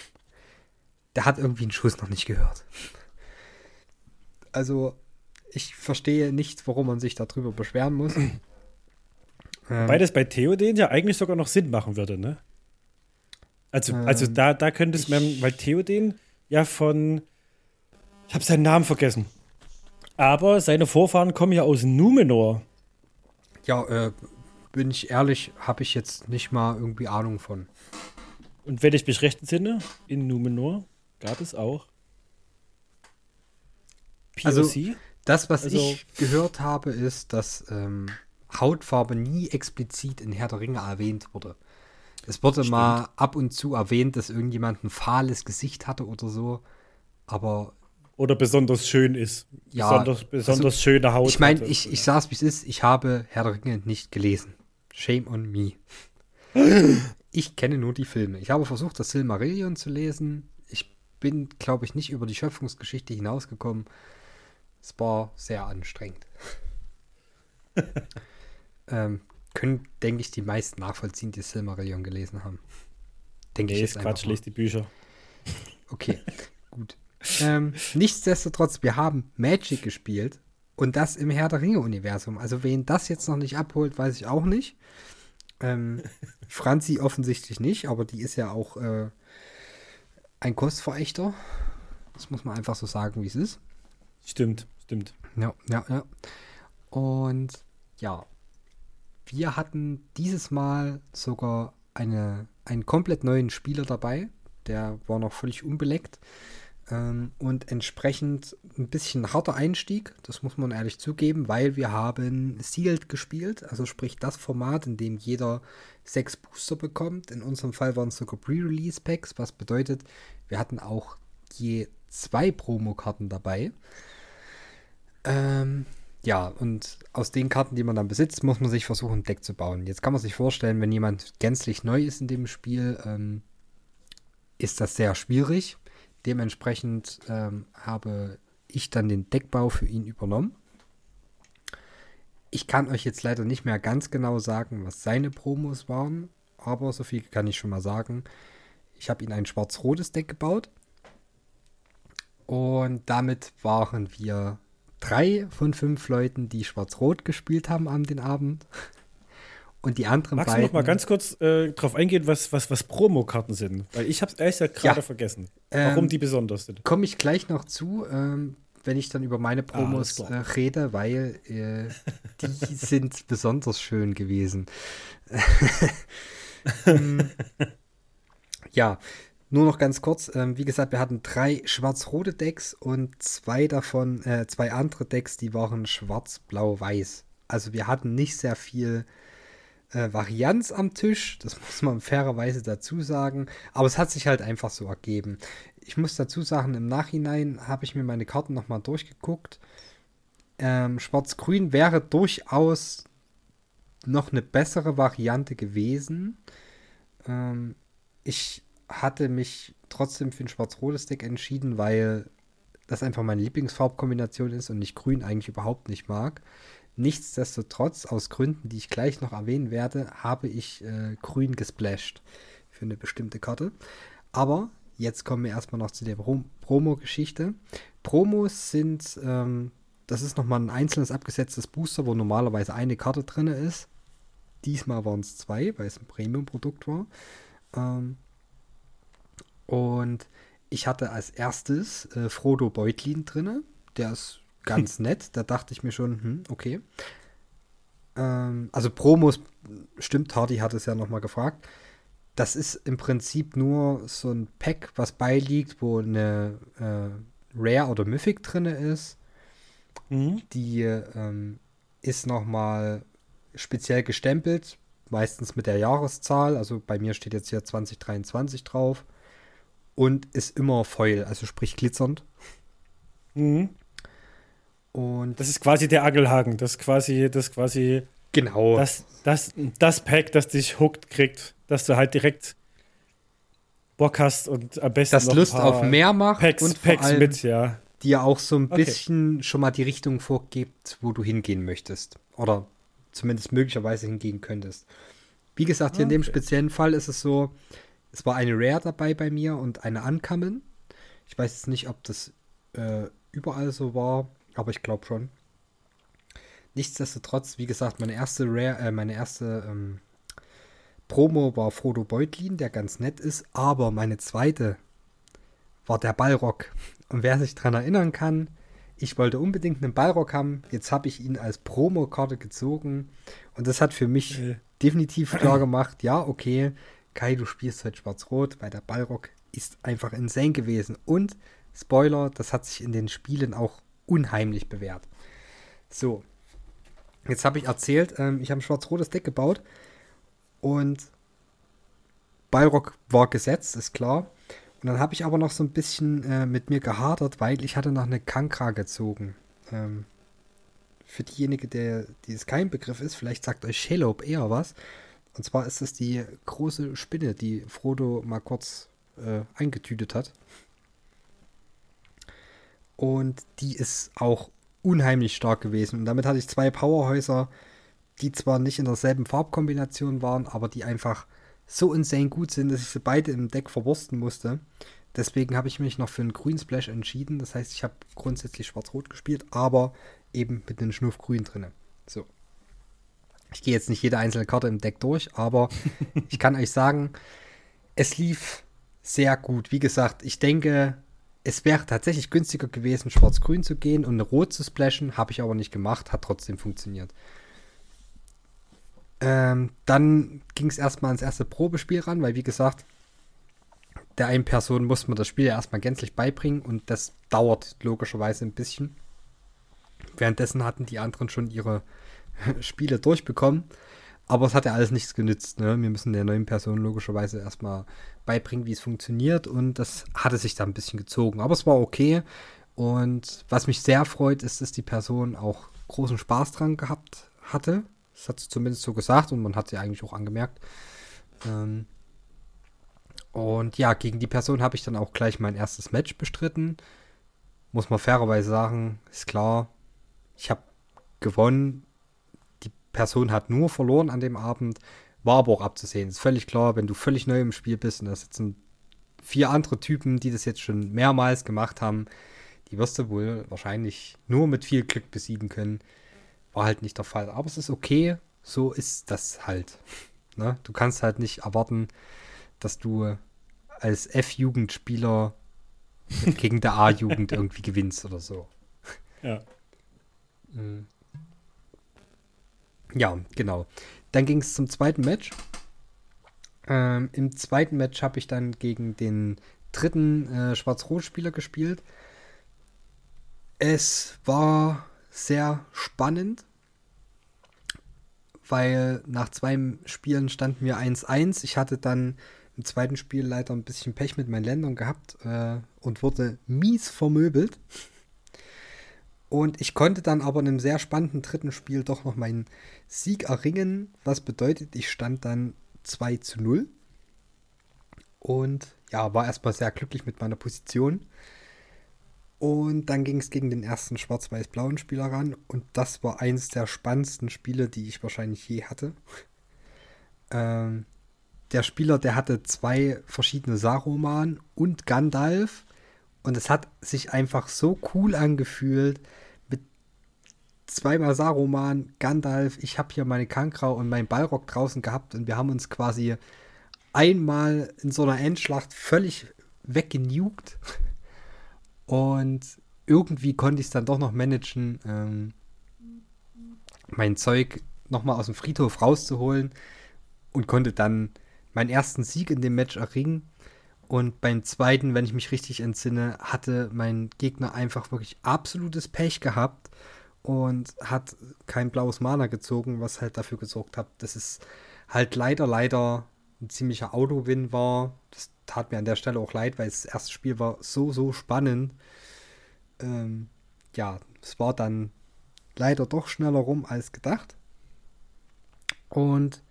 der hat irgendwie einen Schuss noch nicht gehört. Also, ich verstehe nicht, warum man sich darüber beschweren muss. Weil das bei Theoden ja eigentlich sogar noch Sinn machen würde, ne? Also, also Ähm, da, da könnte es, man, weil Theoden ja von, ich habe seinen Namen vergessen. Aber seine Vorfahren kommen ja aus Numenor. ja, äh, bin ich ehrlich, habe ich jetzt nicht mal irgendwie Ahnung von. Und wenn ich mich recht entsinne, in Numenor gab es auch POC. Also- Das, was Also- ich gehört habe, ist, dass ähm, Hautfarbe nie explizit in Herr der Ringe erwähnt wurde. Es wurde Stimmt. mal ab und zu erwähnt, dass irgendjemand ein fahles Gesicht hatte oder so. Aber oder besonders schön ist. Ja, besonders besonders also, schöne Haut. ich meine, ich, ich sag's wie es ist, ich habe Herr der Ringe nicht gelesen. Shame on me. Ich kenne nur die Filme. Ich habe versucht, das Silmarillion zu lesen. Ich bin, glaube ich, nicht über die Schöpfungsgeschichte hinausgekommen. Es war sehr anstrengend. ähm, können, denke ich, die meisten nachvollziehen, die Silmarillion gelesen haben. Denke nee, ich ist Quatsch, lest die Bücher. Okay, gut. Ähm, nichtsdestotrotz, wir haben Magic gespielt und das im Herr der Ringe-Universum. Also, wen das jetzt noch nicht abholt, weiß ich auch nicht. Ähm, Franzi offensichtlich nicht, aber die ist ja auch äh, ein Kostverächter. Das muss man einfach so sagen, wie es ist. Stimmt, stimmt. Ja, ja, ja. Und ja, wir hatten dieses Mal sogar eine, einen komplett neuen Spieler dabei. Der war noch völlig unbeleckt. Ähm, und entsprechend ein bisschen harter Einstieg, das muss man ehrlich zugeben, weil wir haben Sealed gespielt, also sprich das Format, in dem jeder sechs Booster bekommt. In unserem Fall waren es sogar Pre-Release-Packs, was bedeutet, wir hatten auch je zwei Promokarten dabei. Ähm, ja, und aus den Karten, die man dann besitzt, muss man sich versuchen, ein Deck zu bauen. Jetzt kann man sich vorstellen, wenn jemand gänzlich neu ist in dem Spiel, ähm, ist das sehr schwierig. Dementsprechend ähm, habe ich dann den Deckbau für ihn übernommen. Ich kann euch jetzt leider nicht mehr ganz genau sagen, was seine Promos waren, aber so viel kann ich schon mal sagen. Ich habe ihn ein schwarz-rotes Deck gebaut. Und damit waren wir drei von fünf Leuten, die schwarz-rot gespielt haben an den Abend. Und die anderen Magst beiden. du noch mal ganz kurz äh, drauf eingehen, was, was, was Promokarten sind? Weil ich habe es ehrlich gesagt gerade Ja. vergessen, warum Ähm, die besonders sind. Komme ich gleich noch zu, ähm, wenn ich dann über meine Ah, Promos äh, klar. rede, weil äh, die sind besonders schön gewesen. Ähm, ja, nur noch ganz kurz. Ähm, wie gesagt, wir hatten drei schwarz-rote Decks und zwei davon, äh, zwei andere Decks, die waren schwarz-blau-weiß. Also wir hatten nicht sehr viel äh, Varianz am Tisch, das muss man fairerweise dazu sagen, aber es hat sich halt einfach so ergeben. Ich muss dazu sagen, im Nachhinein habe ich mir meine Karten nochmal durchgeguckt. Ähm, Schwarz-Grün wäre durchaus noch eine bessere Variante gewesen. Ähm, ich hatte mich trotzdem für ein schwarz-rotes Deck entschieden, weil das einfach meine Lieblingsfarbkombination ist und ich Grün eigentlich überhaupt nicht mag. Nichtsdestotrotz, aus Gründen, die ich gleich noch erwähnen werde, habe ich äh, Grün gesplasht für eine bestimmte Karte. Aber jetzt kommen wir erstmal noch zu der Pro Promo-Geschichte. Promos sind, ähm, das ist nochmal ein einzelnes abgesetztes Booster, wo normalerweise eine Karte drin ist. Diesmal waren es zwei, weil es ein Premium-Produkt war. Ähm, und ich hatte als erstes äh, Frodo Beutlin drinne. Der ist ganz nett. Da dachte ich mir schon, hm, okay. Ähm, also Promos, stimmt, Hardy hat es ja nochmal gefragt. Das ist im Prinzip nur so ein Pack, was beiliegt, wo eine äh, Rare oder Mythic drinne ist. Mhm. Die ähm, ist nochmal speziell gestempelt, meistens mit der Jahreszahl. Also bei mir steht jetzt hier 2023 drauf. Und ist immer Foil, also sprich glitzernd. Mhm. Und Das ist quasi der Angelhaken. Das ist quasi, das ist quasi genau. das, das, das Pack, das dich hooked kriegt, dass du halt direkt Bock hast und am besten das noch Lust auf mehr macht Packs, und vor Packs allem mit, ja. dir auch so ein Okay. bisschen schon mal die Richtung vorgibt, wo du hingehen möchtest. Oder zumindest möglicherweise hingehen könntest. Wie gesagt, hier in dem Okay. speziellen Fall ist es so, es war eine Rare dabei bei mir und eine Uncommon. Ich weiß jetzt nicht, ob das äh, überall so war, aber ich glaube schon. Nichtsdestotrotz, wie gesagt, meine erste Rare, äh, meine erste ähm, Promo war Frodo Beutlin, der ganz nett ist, aber meine zweite war der Ballrock. Und wer sich daran erinnern kann, ich wollte unbedingt einen Ballrock haben. Jetzt habe ich ihn als Promokarte gezogen. Und das hat für mich Äh. definitiv klar gemacht, ja, okay, Kai, du spielst heute schwarz-rot, weil der Ballrock ist einfach insane gewesen. Und, Spoiler, das hat sich in den Spielen auch unheimlich bewährt. So, jetzt habe ich erzählt, ähm, ich habe ein schwarz-rotes Deck gebaut. Und Ballrock war gesetzt, ist klar. Und dann habe ich aber noch so ein bisschen äh, mit mir gehadert, weil ich hatte noch eine Kankra gezogen. Ähm, für diejenige, der die es kein Begriff ist, vielleicht sagt euch Shelob eher was. Und zwar ist es die große Spinne, die Frodo mal kurz äh, eingetütet hat. Und die ist auch unheimlich stark gewesen. Und damit hatte ich zwei Powerhäuser, die zwar nicht in derselben Farbkombination waren, aber die einfach so insane gut sind, dass ich sie beide im Deck verwursten musste. Deswegen habe ich mich noch für einen Grün Splash entschieden. Das heißt, ich habe grundsätzlich Schwarz-Rot gespielt, aber eben mit einem Schnuff Grün drin. So. Ich gehe jetzt nicht jede einzelne Karte im Deck durch, aber ich kann euch sagen, es lief sehr gut. Wie gesagt, ich denke, es wäre tatsächlich günstiger gewesen, Schwarz-Grün zu gehen und eine Rot zu splashen. Habe ich aber nicht gemacht, hat trotzdem funktioniert. Ähm, dann ging es erstmal ans erste Probespiel ran, weil wie gesagt, der einen Person muss man das Spiel ja erstmal gänzlich beibringen und das dauert logischerweise ein bisschen. Währenddessen hatten die anderen schon ihre Spiele durchbekommen. Aber es hat ja alles nichts genützt. Ne? Wir müssen der neuen Person logischerweise erstmal beibringen, wie es funktioniert. Und das hatte sich da ein bisschen gezogen. Aber es war okay. Und was mich sehr freut, ist, dass die Person auch großen Spaß dran gehabt hatte. Das hat sie zumindest so gesagt und man hat sie eigentlich auch angemerkt. Ähm und ja, gegen die Person habe ich dann auch gleich mein erstes Match bestritten. Muss man fairerweise sagen, ist klar. Ich habe gewonnen. Person hat nur verloren an dem Abend. War aber auch abzusehen. Ist völlig klar, wenn du völlig neu im Spiel bist und da sitzen vier andere Typen, die das jetzt schon mehrmals gemacht haben, die wirst du wohl wahrscheinlich nur mit viel Glück besiegen können. War halt nicht der Fall. Aber es ist okay. so ist das halt. Ne? Du kannst halt nicht erwarten, dass du als F-Jugendspieler gegen der A-Jugend irgendwie gewinnst oder so. Ja. Mhm. Ja, genau. Dann ging es zum zweiten Match. Ähm, Im zweiten Match habe ich dann gegen den dritten äh, Schwarz-Rot-Spieler gespielt. Es war sehr spannend, weil nach zwei Spielen standen wir 1-1. Ich hatte dann im zweiten Spiel leider ein bisschen Pech mit meinen Ländern gehabt äh, und wurde mies vermöbelt. Und ich konnte dann aber in einem sehr spannenden dritten Spiel doch noch meinen Sieg erringen, was bedeutet, ich stand dann 2 zu 0. Und ja, war erstmal sehr glücklich mit meiner Position. Und dann ging es gegen den ersten schwarz-weiß-blauen Spieler ran. Und das war eines der spannendsten Spiele, die ich wahrscheinlich je hatte. Ähm, der Spieler, der hatte zwei verschiedene Saruman und Gandalf. Und es hat sich einfach so cool angefühlt. Mit zweimal Saruman, Gandalf. Ich habe hier meine Kankra und meinen Ballrock draußen gehabt. Und wir haben uns quasi einmal in so einer Endschlacht völlig weggenugt. Und irgendwie konnte ich es dann doch noch managen, ähm, mein Zeug nochmal aus dem Friedhof rauszuholen und konnte dann meinen ersten Sieg in dem Match erringen. Und beim zweiten, wenn ich mich richtig entsinne, hatte mein Gegner einfach wirklich absolutes Pech gehabt und hat kein blaues Mana gezogen, was halt dafür gesorgt hat, dass es halt leider, leider ein ziemlicher Auto-Win war. Das tat mir an der Stelle auch leid, weil das erste Spiel war so, so spannend. Ähm, ja, es war dann leider doch schneller rum als gedacht. Und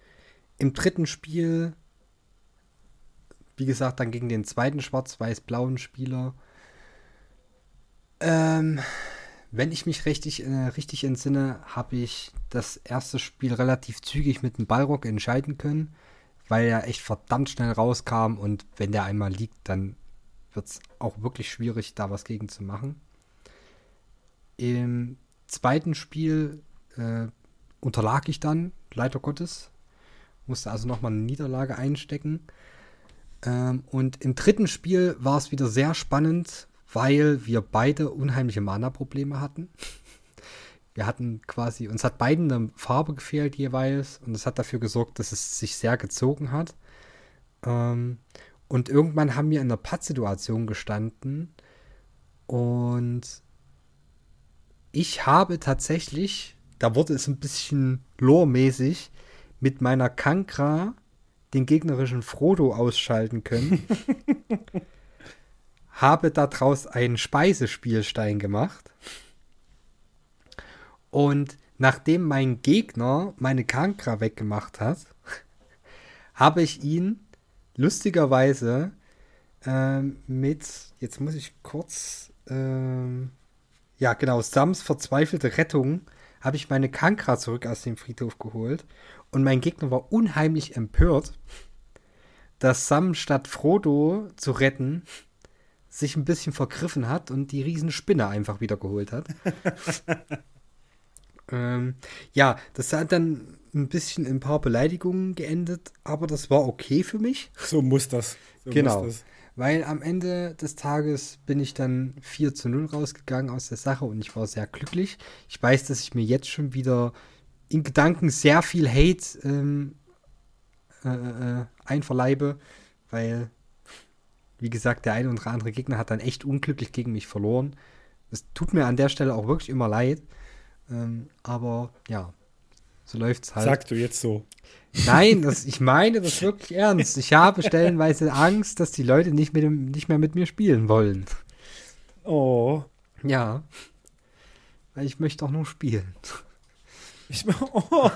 im dritten Spiel, wie gesagt, dann gegen den zweiten schwarz-weiß-blauen Spieler. Ähm, wenn ich mich richtig, äh, richtig entsinne, habe ich das erste Spiel relativ zügig mit dem Ballrock entscheiden können, weil er echt verdammt schnell rauskam und wenn der einmal liegt, dann wird es auch wirklich schwierig, da was gegen zu machen. Im zweiten Spiel äh, unterlag ich dann, leider Gottes. Musste also nochmal eine Niederlage einstecken. Ähm, und im dritten Spiel war es wieder sehr spannend, weil wir beide unheimliche Mana-Probleme hatten. Wir hatten quasi, uns hat beiden eine Farbe gefehlt jeweils und das hat dafür gesorgt, dass es sich sehr gezogen hat. Ähm, und irgendwann haben wir in einer Pattsituation gestanden und ich habe tatsächlich, da wurde es ein bisschen lore-mäßig, mit meiner Kankra den gegnerischen Frodo ausschalten können. habe daraus einen Speisespielstein gemacht. Und nachdem mein Gegner meine Kankra weggemacht hat, habe ich ihn lustigerweise ähm, mit, jetzt muss ich kurz, ähm, ja genau, Sams verzweifelte Rettung, habe ich meine Kankra zurück aus dem Friedhof geholt. Und mein Gegner war unheimlich empört, dass Sam statt Frodo zu retten, sich ein bisschen vergriffen hat und die Riesenspinne einfach wieder geholt hat. ähm, ja, das hat dann ein bisschen in ein paar Beleidigungen geendet, aber das war okay für mich. So muss das. So genau. Muss das. Weil am Ende des Tages bin ich dann 4 zu 0 rausgegangen aus der Sache und ich war sehr glücklich. Ich weiß, dass ich mir jetzt schon wieder in Gedanken sehr viel Hate ähm, äh, äh, einverleibe, weil, wie gesagt, der eine oder andere Gegner hat dann echt unglücklich gegen mich verloren. Es tut mir an der Stelle auch wirklich immer leid. Ähm, aber ja, so läuft es halt. Sagst du jetzt so. Nein, das, ich meine das wirklich ernst. Ich habe stellenweise Angst, dass die Leute nicht, mit dem, nicht mehr mit mir spielen wollen. Oh. Ja. Weil ich möchte auch nur spielen. Ich, oh.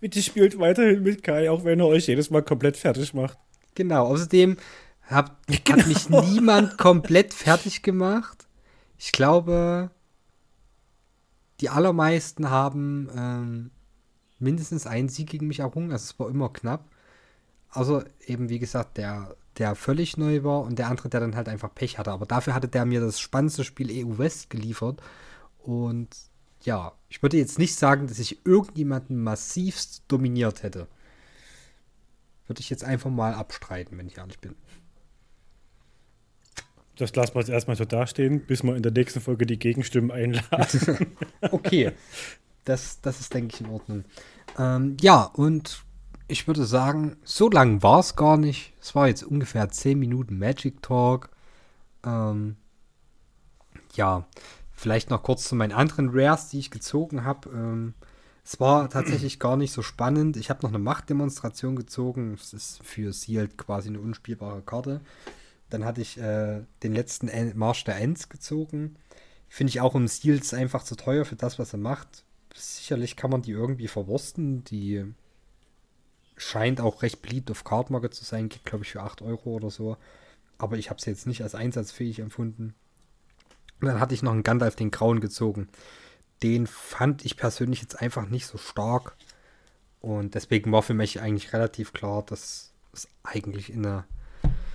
Bitte spielt weiterhin mit Kai, auch wenn er euch jedes Mal komplett fertig macht. Genau, außerdem hat, genau. hat mich niemand komplett fertig gemacht. Ich glaube, die allermeisten haben ähm, mindestens einen Sieg gegen mich errungen. Also es war immer knapp. Also eben, wie gesagt, der, der völlig neu war und der andere, der dann halt einfach Pech hatte. Aber dafür hatte der mir das spannendste Spiel EU West geliefert. Und ja, ich würde jetzt nicht sagen, dass ich irgendjemanden massivst dominiert hätte. Würde ich jetzt einfach mal abstreiten, wenn ich ehrlich bin. Das lassen wir jetzt erstmal so dastehen, bis wir in der nächsten Folge die Gegenstimmen einladen. okay. Das, das ist, denke ich, in Ordnung. Ähm, ja, und ich würde sagen, so lang war es gar nicht. Es war jetzt ungefähr 10 Minuten Magic Talk. Ähm, ja, vielleicht noch kurz zu meinen anderen Rares, die ich gezogen habe. Ähm, es war tatsächlich gar nicht so spannend. Ich habe noch eine Machtdemonstration gezogen. Das ist für Sealed quasi eine unspielbare Karte. Dann hatte ich äh, den letzten Marsch der Ends gezogen. Finde ich auch im Stil einfach zu teuer für das, was er macht. Sicherlich kann man die irgendwie verwursten. Die scheint auch recht beliebt auf Card Market zu sein. Geht, glaube ich, für 8 Euro oder so. Aber ich habe sie jetzt nicht als einsatzfähig empfunden. Und dann hatte ich noch einen Gandalf den Grauen gezogen. Den fand ich persönlich jetzt einfach nicht so stark. Und deswegen war für mich eigentlich relativ klar, dass es eigentlich in eine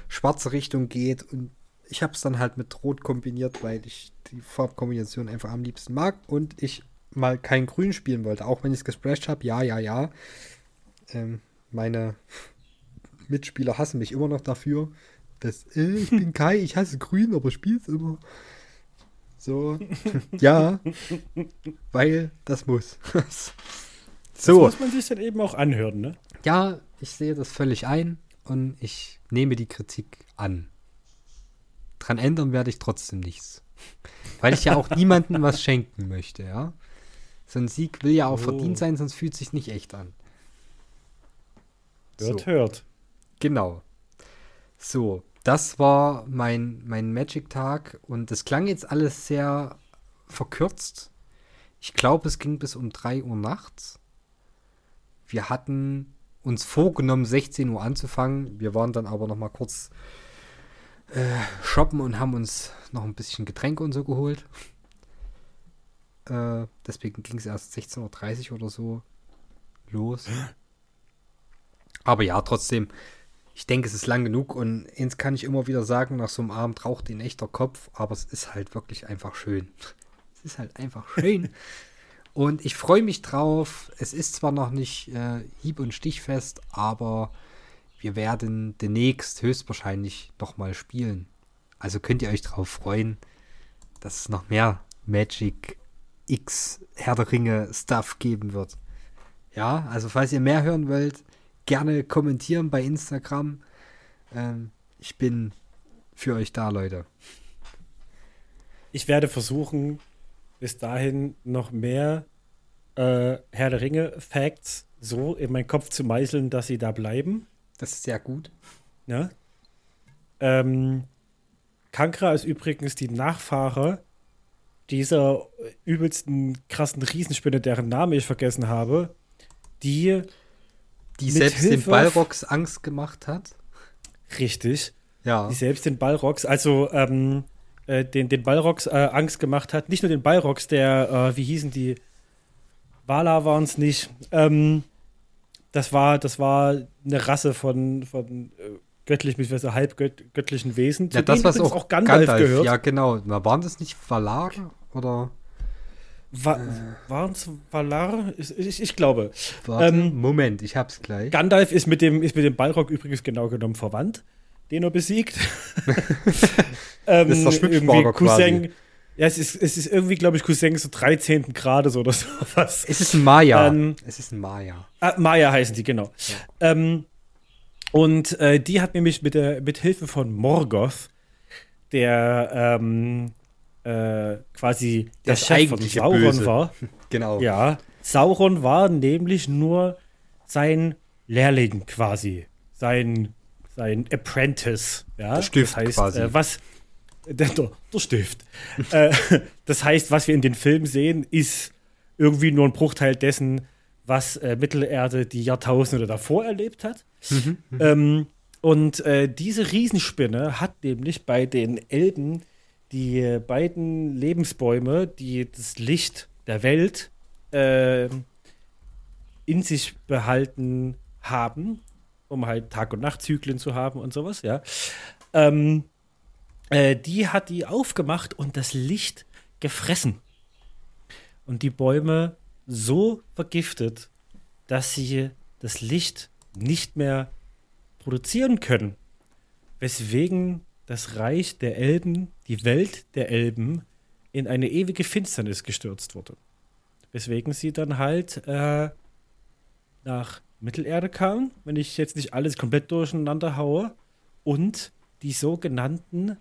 schwarze Richtung geht. Und ich habe es dann halt mit Rot kombiniert, weil ich die Farbkombination einfach am liebsten mag. Und ich mal kein Grün spielen wollte. Auch wenn ich es gesplasht habe, ja, ja, ja. Ähm, meine Mitspieler hassen mich immer noch dafür, dass äh, ich bin Kai, ich hasse Grün, aber spiel's immer. So, ja, weil das muss. so. Das muss man sich dann eben auch anhören, ne? Ja, ich sehe das völlig ein und ich nehme die Kritik an. Dran ändern werde ich trotzdem nichts. Weil ich ja auch niemandem was schenken möchte, ja. So ein Sieg will ja auch oh. verdient sein, sonst fühlt es sich nicht echt an. Hört, so. hört. Genau. So, das war mein, mein Magic-Tag und es klang jetzt alles sehr verkürzt. Ich glaube, es ging bis um 3 Uhr nachts. Wir hatten uns vorgenommen, 16 Uhr anzufangen. Wir waren dann aber noch mal kurz äh, shoppen und haben uns noch ein bisschen Getränke und so geholt. Äh, deswegen ging es erst 16.30 Uhr oder so los. Aber ja, trotzdem, ich denke, es ist lang genug und eins kann ich immer wieder sagen, nach so einem Abend raucht ihn echter Kopf, aber es ist halt wirklich einfach schön. Es ist halt einfach schön. und ich freue mich drauf. Es ist zwar noch nicht äh, hieb- und stichfest, aber wir werden demnächst höchstwahrscheinlich noch mal spielen. Also könnt ihr euch drauf freuen, dass es noch mehr Magic X Herr der Ringe Stuff geben wird. Ja, also falls ihr mehr hören wollt, gerne kommentieren bei Instagram. Ähm, ich bin für euch da, Leute. Ich werde versuchen, bis dahin noch mehr äh, Herr der Ringe Facts so in meinen Kopf zu meißeln, dass sie da bleiben. Das ist sehr gut. Ja. Ähm, Kankra ist übrigens die Nachfahre dieser übelsten krassen Riesenspinne, deren Name ich vergessen habe, die die selbst Hilfe den Ballrocks Angst gemacht hat. Richtig. Ja. Die selbst den Ballrocks, also ähm, äh, den, den Ballrocks äh, Angst gemacht hat. Nicht nur den Ballrocks, der, äh, wie hießen die? Wala waren es nicht. Ähm, das war, das war eine Rasse von, von äh, göttlich bzw. halbgöttlichen Wesen. Ja, das, was auch, auch Gandalf, Gandalf, gehört. Ja, genau. Waren das nicht Valar oder? Wa äh. Waren es Valar? Ich, ich, ich glaube. Warte, ähm, Moment, ich hab's gleich. Gandalf ist mit dem, ist mit dem Balrog übrigens genau genommen verwandt, den er besiegt. ähm, das ist der Schwibschwager quasi. Ja, es ist, es ist irgendwie, glaube ich, Cousin so 13. Grades oder sowas. Es ist ein Maya. Ähm, es ist ein Maya. Ah, Maya heißen die, genau. Ja. Ähm, und äh, die hat nämlich mit, der, mit Hilfe von Morgoth, der ähm, äh, quasi der Chef von Sauron Böse. war. genau. Ja, Sauron war nämlich nur sein Lehrling quasi, sein, sein Apprentice. Ja? Der Stift das heißt, quasi. Äh, was, der, der, der Stift. äh, das heißt, was wir in den Filmen sehen, ist irgendwie nur ein Bruchteil dessen, was äh, Mittelerde die Jahrtausende davor erlebt hat. Mhm, mhm. ähm, und äh, diese Riesenspinne hat nämlich bei den Elben die beiden Lebensbäume, die das Licht der Welt äh, in sich behalten haben, um halt Tag- und Nachtzyklen zu haben und sowas, ja. Ähm, äh, die hat die aufgemacht und das Licht gefressen. und die Bäume so vergiftet, dass sie das Licht nicht mehr produzieren können. Weswegen das Reich der Elben, die Welt der Elben, in eine ewige Finsternis gestürzt wurde. Weswegen sie dann halt äh, nach Mittelerde kamen, wenn ich jetzt nicht alles komplett durcheinander haue, und die sogenannten,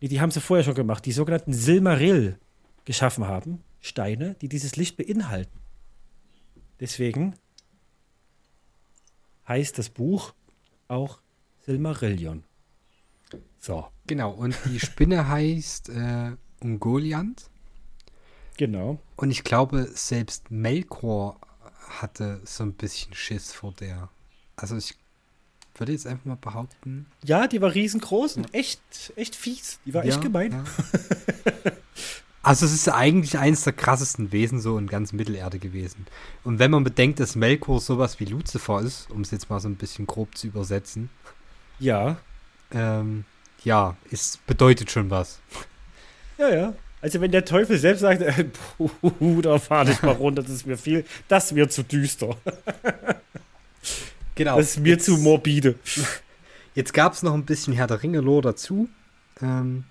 nee, die haben sie vorher schon gemacht, die sogenannten Silmaril geschaffen haben, Steine, die dieses Licht beinhalten. Deswegen heißt das Buch auch Silmarillion. So. Genau, und die Spinne heißt äh, Ungoliant. Genau. Und ich glaube, selbst Melkor hatte so ein bisschen Schiss vor der. Also ich würde jetzt einfach mal behaupten. Ja, die war riesengroß und echt, echt fies. Die war ja, echt gemein. Ja. Also es ist eigentlich eines der krassesten Wesen so in ganz Mittelerde gewesen. Und wenn man bedenkt, dass Melkor sowas wie Lucifer ist, um es jetzt mal so ein bisschen grob zu übersetzen. Ja. Ähm, ja, es bedeutet schon was. Ja, ja. Also wenn der Teufel selbst sagt, äh, da fahr ich mal runter, das ist mir viel, das ist mir zu düster. Genau. Das ist mir jetzt, zu morbide. Jetzt gab es noch ein bisschen Herr der Ringe-Lore dazu. Ähm,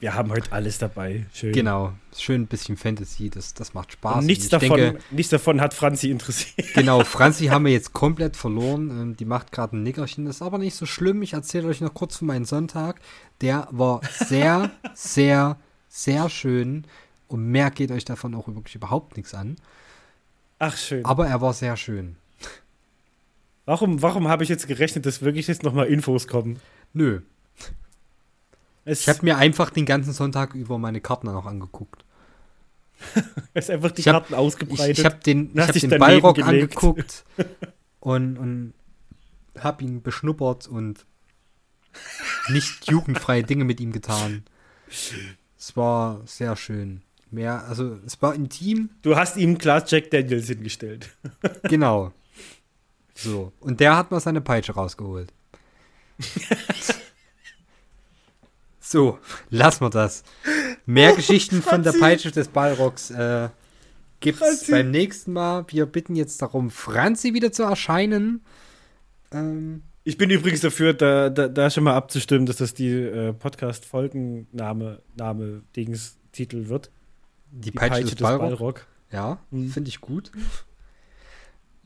Wir haben heute alles dabei. Schön. genau, schön ein bisschen Fantasy, das, das macht Spaß. Und nichts ich davon, denke, nichts davon hat Franzi interessiert. Genau, Franzi haben wir jetzt komplett verloren. Ähm, die macht gerade ein Nickerchen. Das ist aber nicht so schlimm. Ich erzähle euch noch kurz von meinem Sonntag. Der war sehr, sehr, sehr schön. Und mehr geht euch davon auch wirklich überhaupt nichts an. Ach, schön. Aber er war sehr schön. Warum, warum habe ich jetzt gerechnet, dass wirklich jetzt nochmal Infos kommen? Nö. Es Ich habe mir einfach den ganzen Sonntag über meine Karten noch angeguckt. ist einfach die ich hab- Karten Ich, ausgebreitet. ich habe den, ich hab den Ballrock gelegt. angeguckt und, und habe ihn beschnuppert und nicht jugendfreie Dinge mit ihm getan. Es war sehr schön. Mehr, also es war intim, du hast ihm Glas Jack Daniels hingestellt. genau. So. Und der hat mal seine Peitsche rausgeholt. So, lassen wir das. Mehr Geschichten von der Franzi. Peitsche des Ballrocks äh, gibt's Franzi. beim nächsten Mal. Wir bitten jetzt darum, Franzi wieder zu erscheinen. Ähm, Ich bin übrigens dafür, da, da, da schon mal abzustimmen, dass das die äh, Podcast-Folgenname, Name, Dings, Titel wird. die, Die Peitsche, des, Ballrock. Ballrock. Ja, Mhm. finde ich gut.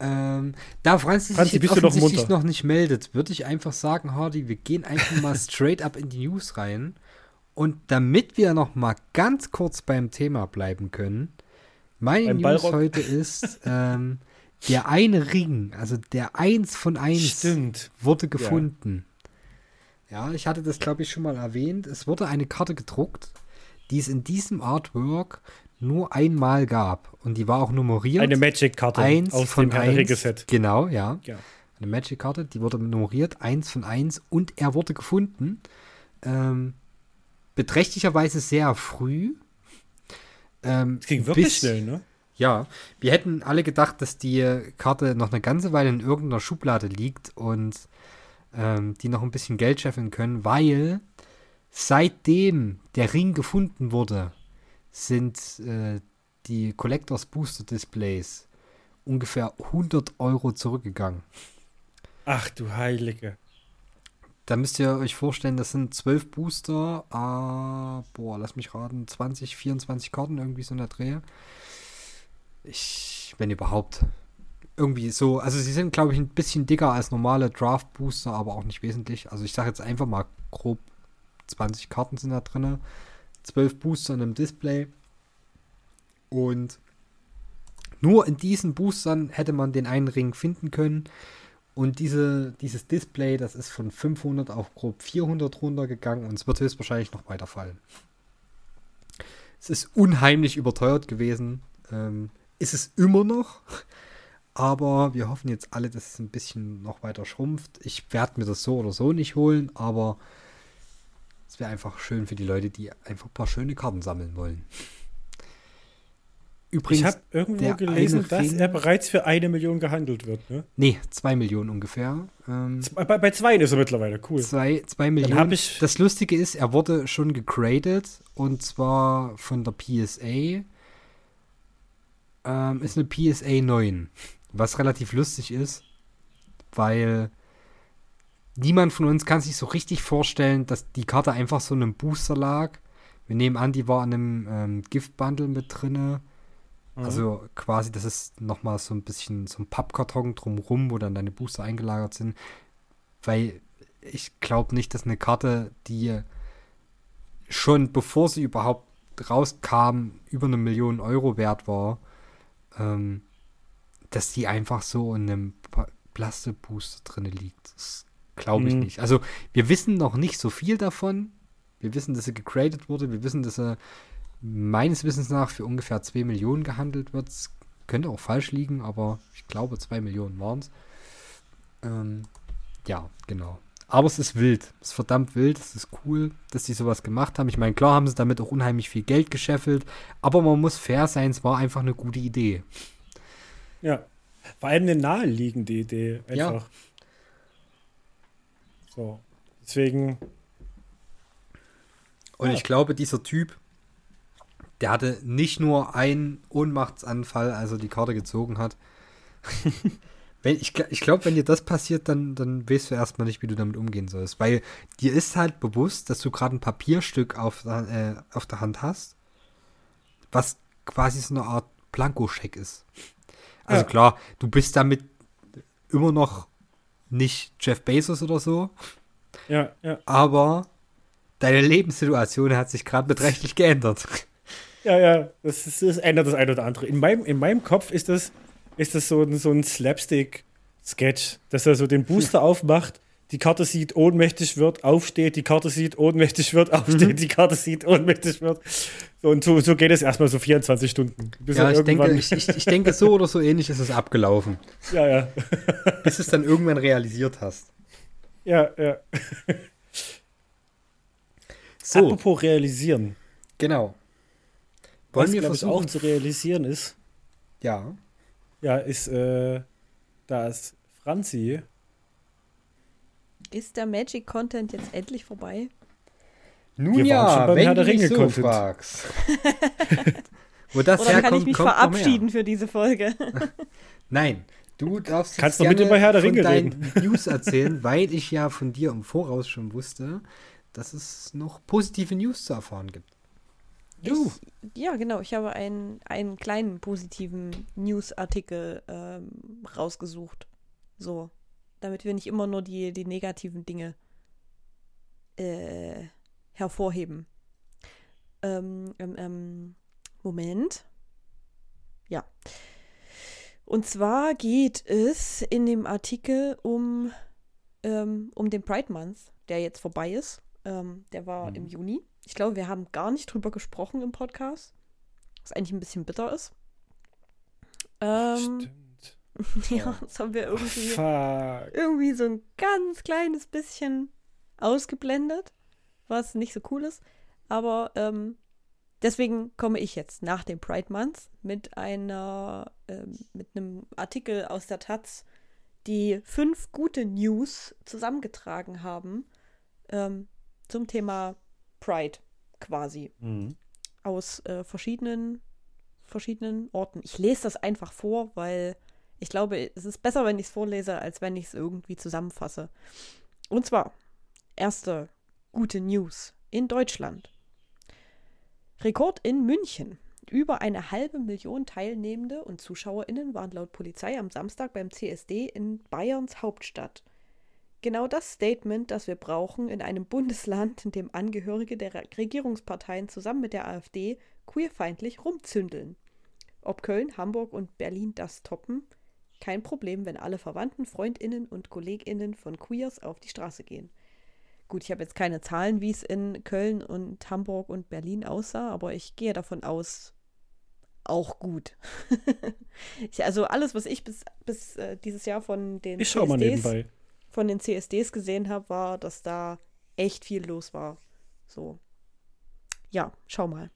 Ähm, da Franzi, Franzi, sich jetzt offensichtlich noch nicht meldet, würde ich einfach sagen, Hardy, wir gehen einfach mal straight up in die News rein. Und damit wir noch mal ganz kurz beim Thema bleiben können, meine News Ballrock? heute ist, ähm, der eine Ring, also der eins von eins, Stimmt. wurde gefunden. Ja, ich hatte das, glaube ich, schon mal erwähnt. Es wurde eine Karte gedruckt, die es in diesem Artwork nur einmal gab. Und die war auch nummeriert. Eine Magic-Karte eins aus von dem. Ringe-Set. Genau, ja. Ja. Eine Magic-Karte, die wurde nummeriert, eins von eins. Und er wurde gefunden. Ähm, beträchtlicherweise sehr früh. Ähm, Das ging wirklich bis- schnell, ne? ja, wir hätten alle gedacht, dass die Karte noch eine ganze Weile in irgendeiner Schublade liegt und ähm, die noch ein bisschen Geld scheffeln können, weil seitdem der Ring gefunden wurde, sind äh, die Collectors Booster Displays ungefähr 100 Euro zurückgegangen. Ach du Heilige. Da müsst ihr euch vorstellen, das sind 12 Booster, ah, boah, lass mich raten, 20, 24 Karten, irgendwie so in der Dreh. Ich, wenn überhaupt. Irgendwie so, also sie sind, glaube ich, ein bisschen dicker als normale Draft Booster, aber auch nicht wesentlich. Also ich sage jetzt einfach mal grob 20 Karten sind da drin, 12 Booster in einem Display. Und nur in diesen Boostern hätte man den einen Ring finden können. Und diese, dieses Display, das ist von 500 auf grob 400 runtergegangen und es wird höchstwahrscheinlich noch weiterfallen. Es ist unheimlich überteuert gewesen. Ähm, ist es immer noch. Aber wir hoffen jetzt alle, dass es ein bisschen noch weiter schrumpft. Ich werde mir das so oder so nicht holen, aber es wäre einfach schön für die Leute, die einfach ein paar schöne Karten sammeln wollen. Übrigens, ich habe irgendwo gelesen, dass er bereits für eine Million gehandelt wird. Ne? nee, 2 Millionen ungefähr. Ähm, Bei, bei, zwei ist er mittlerweile, cool. Zwei, zwei Millionen. das Lustige ist, er wurde schon gegradet und zwar von der PSA ähm, ist eine PSA 9, was relativ lustig ist, weil niemand von uns kann sich so richtig vorstellen, dass die Karte einfach so in einem Booster lag. Wir nehmen an, die war in einem ähm, Giftbundle mit drinne. Mhm. Also quasi, das ist nochmal so ein bisschen so ein Pappkarton drumrum, wo dann deine Booster eingelagert sind. Weil ich glaube nicht, dass eine Karte, die schon bevor sie überhaupt rauskam, über eine Million Euro wert war, ähm, dass die einfach so in einem Plastikbooster drin liegt. Das glaube ich Mhm. nicht. Also wir wissen noch nicht so viel davon. Wir wissen, dass sie gegradet wurde. Wir wissen, dass sie meines Wissens nach für ungefähr 2 Millionen gehandelt wird. Es könnte auch falsch liegen, aber ich glaube 2 Millionen waren es. Ähm, ja, genau. Aber es ist wild. Es ist verdammt wild. Es ist cool, dass sie sowas gemacht haben. Ich meine, klar haben sie damit auch unheimlich viel Geld gescheffelt. Aber man muss fair sein, es war einfach eine gute Idee. Ja. Vor allem eine naheliegende Idee. Ja. So. Deswegen, Und Ja. ich glaube, dieser Typ, der hatte nicht nur einen Ohnmachtsanfall, als er die Karte gezogen hat. wenn, ich ich glaube, wenn dir das passiert, dann, dann weißt du erstmal nicht, wie du damit umgehen sollst. Weil dir ist halt bewusst, dass du gerade ein Papierstück auf, der- äh, auf der Hand hast, was quasi so eine Art Blankoscheck ist. Also Ja. klar, du bist damit immer noch nicht Jeff Bezos oder so, ja, ja. aber deine Lebenssituation hat sich gerade beträchtlich geändert. Ja, ja, das, ist, das ändert das eine oder andere. In meinem, in meinem Kopf ist das, ist das so, ein- so ein Slapstick-Sketch, dass er so den Booster aufmacht, die Karte sieht, ohnmächtig wird, aufsteht, die Karte sieht, ohnmächtig wird, aufsteht, die Karte sieht, ohnmächtig wird. Und so, so geht es erstmal so 24 Stunden. Ja, ich denke, ich, ich, ich denke, so oder so ähnlich ist es abgelaufen. ja, ja, Bis du es dann irgendwann realisiert hast. ja, ja. So, Apropos realisieren. genau. Was, Wollen wir glaub ich, versuchen? auch zu realisieren ist, ja. ja, ist, äh, dass Franzi Ist der Magic Content jetzt endlich vorbei? Nun Wir waren schon ja, beim wenn Herr der Ringe so fragst. Wo das Oder kann herkommt, ich mich verabschieden für diese Folge? Nein, du darfst jetzt Kannst mit gerne Herr der von Ringe deinen News erzählen, weil ich ja von dir im Voraus schon wusste, dass es noch positive News zu erfahren gibt. Du. Ich, ja, genau. Ich habe einen, einen kleinen positiven News-Artikel ähm, rausgesucht. So. Damit wir nicht immer nur die, die negativen Dinge äh, hervorheben. Ähm, ähm, ähm, Moment. Ja. Und zwar geht es in dem Artikel um, ähm, um den Pride Month, der jetzt vorbei ist. Ähm, der war Mhm. im Juni. Ich glaube, wir haben gar nicht drüber gesprochen im Podcast. Was eigentlich ein bisschen bitter ist. Ähm, Stimmt. ja, das haben wir irgendwie, Fuck. irgendwie so ein ganz kleines bisschen ausgeblendet, was nicht so cool ist. Aber ähm, deswegen komme ich jetzt nach dem Pride Month mit einer, ähm, mit einem Artikel aus der Taz, die fünf gute News zusammengetragen haben ähm, zum Thema Pride quasi Mhm. aus äh, verschiedenen, verschiedenen Orten. Ich lese das einfach vor, weil ich glaube, es ist besser, wenn ich es vorlese, als wenn ich es irgendwie zusammenfasse. Und zwar, erste gute News in Deutschland. Rekord in München. Über eine halbe Million Teilnehmende und ZuschauerInnen waren laut Polizei am Samstag beim CSD in Bayerns Hauptstadt. Genau das Statement, das wir brauchen in einem Bundesland, in dem Angehörige der Re- Regierungsparteien zusammen mit der AfD queerfeindlich rumzündeln. Ob Köln, Hamburg und Berlin das toppen? Kein Problem, wenn alle Verwandten, Freundinnen und Kolleginnen von Queers auf die Straße gehen. Gut, ich habe jetzt keine Zahlen, wie es in Köln und Hamburg und Berlin aussah, aber ich gehe davon aus, auch gut. ich, also alles, was ich bis, bis äh, dieses Jahr von den Ich CSDs von den CSDs gesehen habe, war, dass da echt viel los war. So. Ja, schau mal.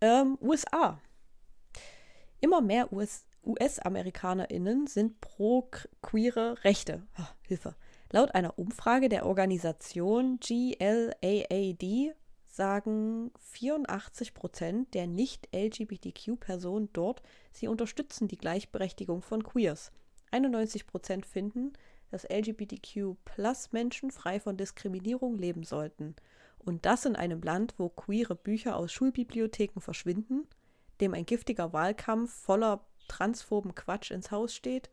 Ähm, USA. Immer mehr US US-AmerikanerInnen sind pro queere Rechte. Ah, Hilfe. Laut einer Umfrage der Organisation GLAAD sagen 84 Prozent der nicht-LGBTQ-Personen dort, sie unterstützen die Gleichberechtigung von Queers. 91 Prozent finden, dass LGBTQ-Plus-Menschen frei von Diskriminierung leben sollten. Und das in einem Land, wo queere Bücher aus Schulbibliotheken verschwinden, dem ein giftiger Wahlkampf voller transphoben Quatsch ins Haus steht.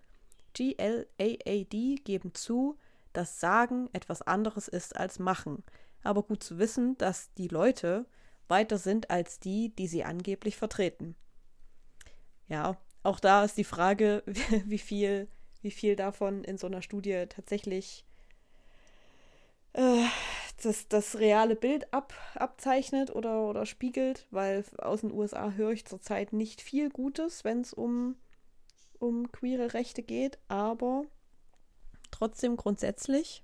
GLAAD geben zu, dass Sagen etwas anderes ist als Machen. Aber gut zu wissen, dass die Leute weiter sind als die, die sie angeblich vertreten. Ja, auch da ist die Frage, wie viel, wie viel davon in so einer Studie tatsächlich äh, das, das reale Bild ab, abzeichnet oder, oder spiegelt, weil aus den USA höre ich zurzeit nicht viel Gutes, wenn es um, um queere Rechte geht, aber trotzdem grundsätzlich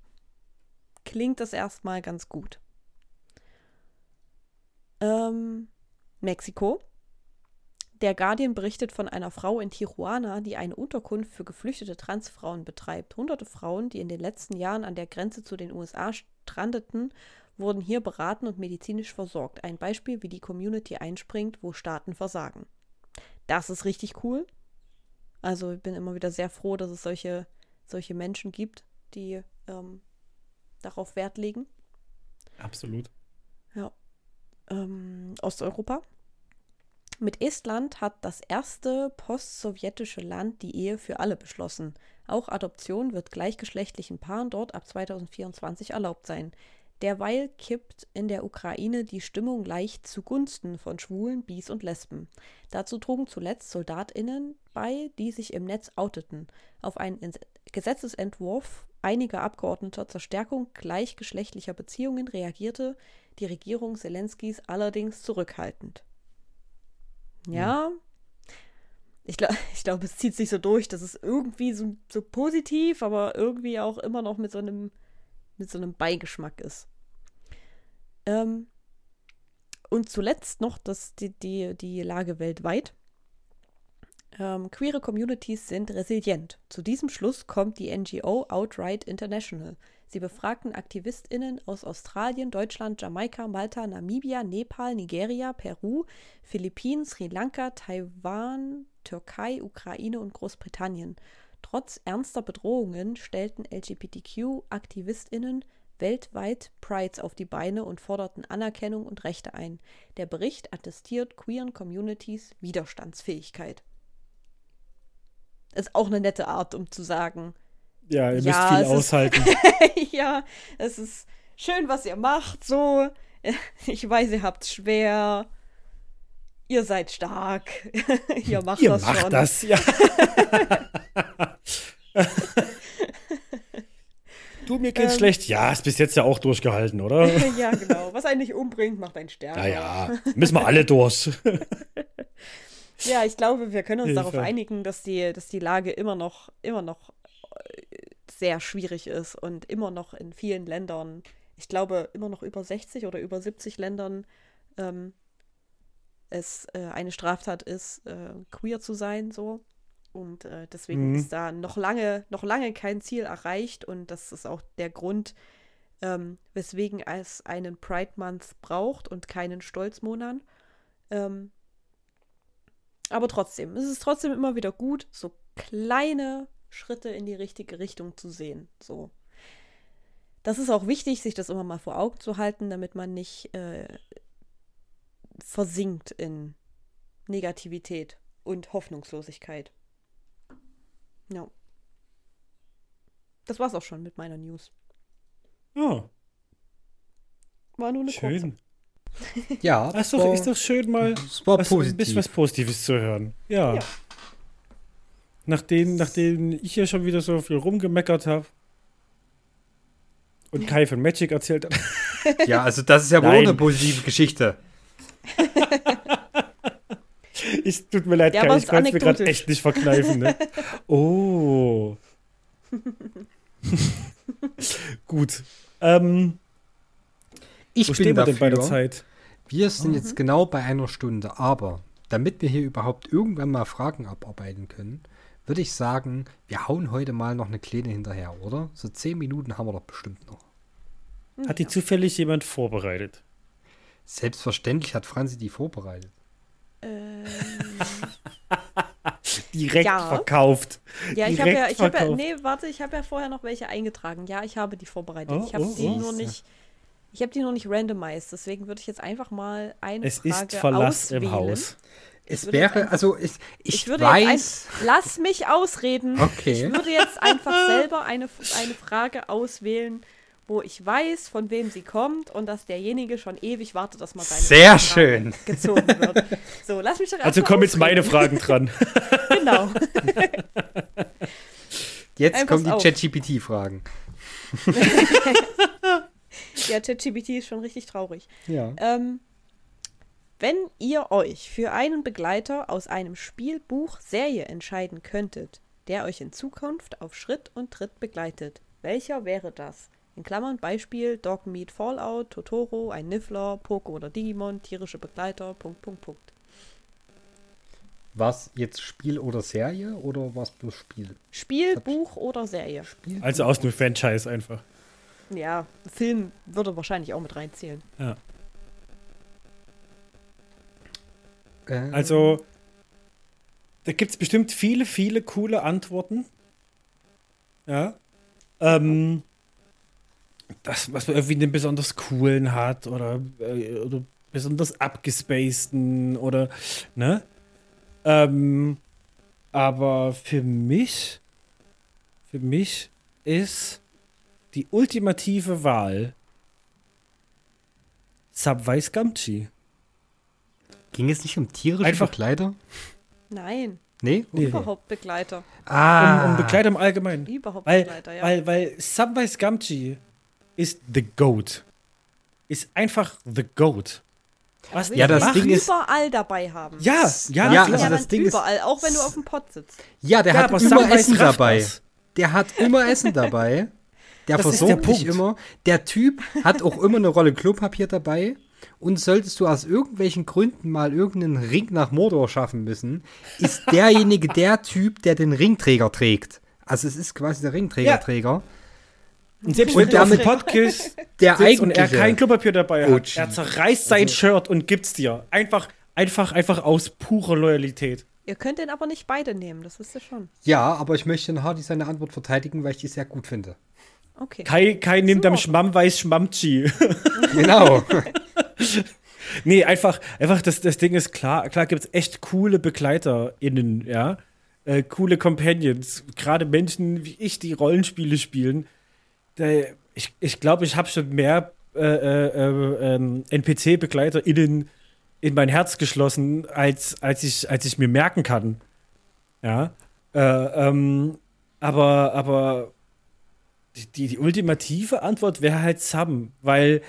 klingt das erstmal ganz gut. Ähm, Mexiko. Der Guardian berichtet von einer Frau in Tijuana, die eine Unterkunft für geflüchtete Transfrauen betreibt. Hunderte Frauen, die in den letzten Jahren an der Grenze zu den USA strandeten, wurden hier beraten und medizinisch versorgt. Ein Beispiel, wie die Community einspringt, wo Staaten versagen. Das ist richtig cool. Also ich bin immer wieder sehr froh, dass es solche, solche Menschen gibt, die ähm, darauf Wert legen. Absolut. Ja. Ähm, Osteuropa. Mit Estland hat das erste postsowjetische Land die Ehe für alle beschlossen. Auch Adoption wird gleichgeschlechtlichen Paaren dort ab 2024 erlaubt sein. Derweil kippt in der Ukraine die Stimmung leicht zugunsten von Schwulen, Bis und Lesben. Dazu trugen zuletzt SoldatInnen bei, die sich im Netz outeten. Auf einen Gesetzesentwurf einiger Abgeordneter zur Stärkung gleichgeschlechtlicher Beziehungen reagierte die Regierung Zelenskis allerdings zurückhaltend. Ja, ich glaube, ich glaub, es zieht sich so durch, dass es irgendwie so, so positiv, aber irgendwie auch immer noch mit so einem, mit so einem Beigeschmack ist. Ähm, und zuletzt noch das, die, die, die Lage weltweit. Ähm, queere Communities sind resilient. Zu diesem Schluss kommt die NGO Outright International. Sie befragten AktivistInnen aus Australien, Deutschland, Jamaika, Malta, Namibia, Nepal, Nigeria, Peru, Philippinen, Sri Lanka, Taiwan, Türkei, Ukraine und Großbritannien. Trotz ernster Bedrohungen stellten LGBTQ-AktivistInnen weltweit Prides auf die Beine und forderten Anerkennung und Rechte ein. Der Bericht attestiert queeren Communities Widerstandsfähigkeit. Ist auch eine nette Art, um zu sagen. Ja, ihr ja, müsst viel aushalten. Ist, ja, es ist schön, was ihr macht. So, ich weiß, ihr habt es schwer. Ihr seid stark. ihr macht ihr das macht schon. das, ja. du, mir geht's ähm, schlecht. Ja, ist bis jetzt ja auch durchgehalten, oder? ja, genau. Was einen nicht umbringt, macht einen stärker. Naja, müssen wir alle durch. Ja, ich glaube, wir können uns Hilfe. darauf einigen, dass die, dass die Lage immer noch, immer noch sehr schwierig ist und immer noch in vielen Ländern, ich glaube, immer noch über 60 oder über 70 Ländern ähm, es äh, eine Straftat ist, äh, queer zu sein, so. Und äh, deswegen mhm. ist da noch lange, noch lange kein Ziel erreicht und das ist auch der Grund, ähm, weswegen es einen Pride Month braucht und keinen Stolzmonat. Ähm, aber trotzdem, es ist trotzdem immer wieder gut, so kleine Schritte in die richtige Richtung zu sehen. So. Das ist auch wichtig, sich das immer mal vor Augen zu halten, damit man nicht äh, versinkt in Negativität und Hoffnungslosigkeit. Ja. Das war's auch schon mit meiner News. Ja. War nur eine Schön. kurze. Ja, das ist doch, ist doch schön, mal was, ein bisschen was Positives zu hören. Ja. ja. Nachdem, nachdem ich hier schon wieder so viel rumgemeckert habe und Kai von Magic erzählt hat. Ja, also das ist ja wohl eine positive Geschichte. Ich, tut mir leid, Der Kai, ich kann es mir gerade echt nicht verkneifen. Ne? Oh. Gut. Ähm, ich Wo bin stehen wir dafür, denn bei der Zeit? Wir sind mhm. jetzt genau bei einer Stunde, aber damit wir hier überhaupt irgendwann mal Fragen abarbeiten können, würde ich sagen, wir hauen heute mal noch eine kleine hinterher, oder? So zehn Minuten haben wir doch bestimmt noch. Hat die zufällig jemand vorbereitet? Selbstverständlich hat Franzi die vorbereitet. Ähm, Direkt Ja. verkauft. ja, ich habe ja, Direkt ich habe ja, verkauft. nee, warte, ich habe ja vorher noch welche eingetragen. Ja, ich habe die vorbereitet. Oh, ich habe oh, die oh. nur nicht, ich habe die nur nicht randomized. Deswegen würde ich jetzt einfach mal eine Es Frage ist Verlass auswählen. im Haus. Es wäre, einfach- also ich, ich, Ich würde weiß. jetzt ein, lass mich ausreden. Okay. Ich würde jetzt einfach selber eine, eine Frage auswählen, wo ich weiß, von wem sie kommt und dass derjenige schon ewig wartet, dass man seine Sehr Frage schön. gezogen wird. So, lass mich doch Also kommen jetzt meine. Fragen dran. Genau. Jetzt Ey, kommen die. ChatGPT-Fragen. Ja, ChatGPT ist schon richtig traurig. Ja. Ähm, wenn ihr euch für einen Begleiter aus einem Spiel, Buch, Serie entscheiden könntet, der euch in Zukunft auf Schritt und Tritt begleitet, welcher wäre das? In Klammern Beispiel Dog Meat Fallout, Totoro, ein Niffler, Poco oder Digimon, tierische Begleiter, Punkt, Punkt, Punkt. Was jetzt Spiel oder Serie oder was bloß Spiel? Spiel, Buch oder Serie? Spiel. Also aus dem Franchise einfach. Ja, Film würde wahrscheinlich auch mit reinzählen. Ja. Also, da gibt es bestimmt viele, viele coole Antworten. Ja. Ähm, das, was man irgendwie einen besonders coolen hat oder, äh, oder besonders abgespaceden oder, ne? Ähm, aber für mich, für mich ist die ultimative Wahl Subway Scumchi. Ging es nicht um tierische einfach- Begleiter? Nein, Nee? Nee. überhaupt Begleiter. Ah. Um, um Begleiter im Allgemeinen. Überhaupt Weil, Begleiter, ja. weil, weil Subway Scumchi ist the GOAT. Ist einfach the GOAT. Was Ja, das Ding ist- überall dabei haben. Ja, ja, Ja, ist also das Ding ist- überall, auch wenn du auf dem Pott sitzt. Ja, der ja, hat immer Essen dabei. das. Der hat immer Essen dabei. Der Das ist versorgt der dich immer. Der Typ hat auch immer eine Rolle Klopapier dabei. Und solltest du aus irgendwelchen Gründen mal irgendeinen Ring nach Mordor schaffen müssen, ist derjenige der Typ, der den Ringträger trägt. Also es ist quasi der Ringträgerträger. Und selbst Und wenn dem damit- Podcast Der und er eigentliche. kein Klopapier dabei hat, OG. er zerreißt sein Also- Shirt und gibt's dir. Einfach, einfach, einfach aus purer Loyalität. Ihr könnt den aber nicht beide nehmen, das wisst ihr schon. Ja, aber ich möchte in Hardy seine Antwort verteidigen, weil ich die sehr gut finde. Okay. Kai, Kai nimmt So. am Schmammweiß Schmammchi. Genau. Nee, einfach, einfach das, das Ding ist klar, klar gibt es echt coole BegleiterInnen, ja. Äh, coole Companions. Gerade Menschen wie ich, die Rollenspiele spielen. Da, ich ich glaube, ich habe schon mehr äh, äh, äh, ähm, NPC-BegleiterInnen in mein Herz geschlossen, als, als, ich, als ich mir merken kann. Ja. Äh, ähm, aber, aber die, die, die ultimative Antwort wäre halt Sam, weil,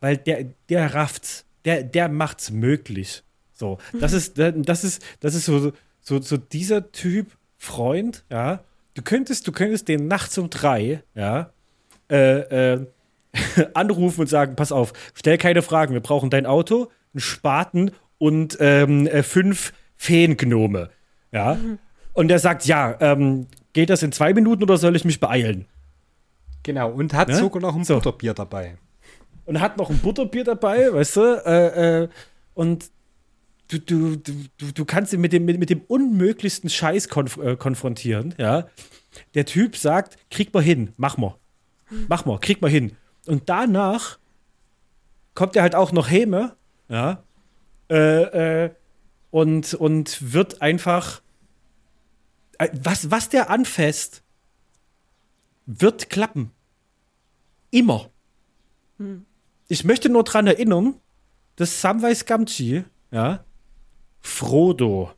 weil der, der rafft's. Der, der macht's möglich. So. Das ist, das ist, das ist so, so, so dieser Typ Freund, ja. Du könntest, du könntest den nachts um drei, ja, äh, äh, anrufen und sagen, pass auf, stell keine Fragen, wir brauchen dein Auto, einen Spaten und ähm, äh, fünf Feengnome, ja. Und er sagt, ja, ähm, geht das in zwei Minuten oder soll ich mich beeilen? genau. Und hat Ne? sogar noch ein So. Butterbier dabei. Und hat noch ein Butterbier dabei, weißt du? Äh, äh, und du, du, du, du, kannst ihn mit dem, mit, mit dem unmöglichsten Scheiß konf äh, konfrontieren, ja. Der Typ sagt, krieg mal hin, mach mal. Mach mal, krieg mal hin. Und danach kommt er halt auch noch Häme, ja. Äh, äh, und, und wird einfach. äh, Was, was der anfasst, wird klappen. Immer. Ich möchte nur dran erinnern, dass Samwise Gamgee, ja, Frodo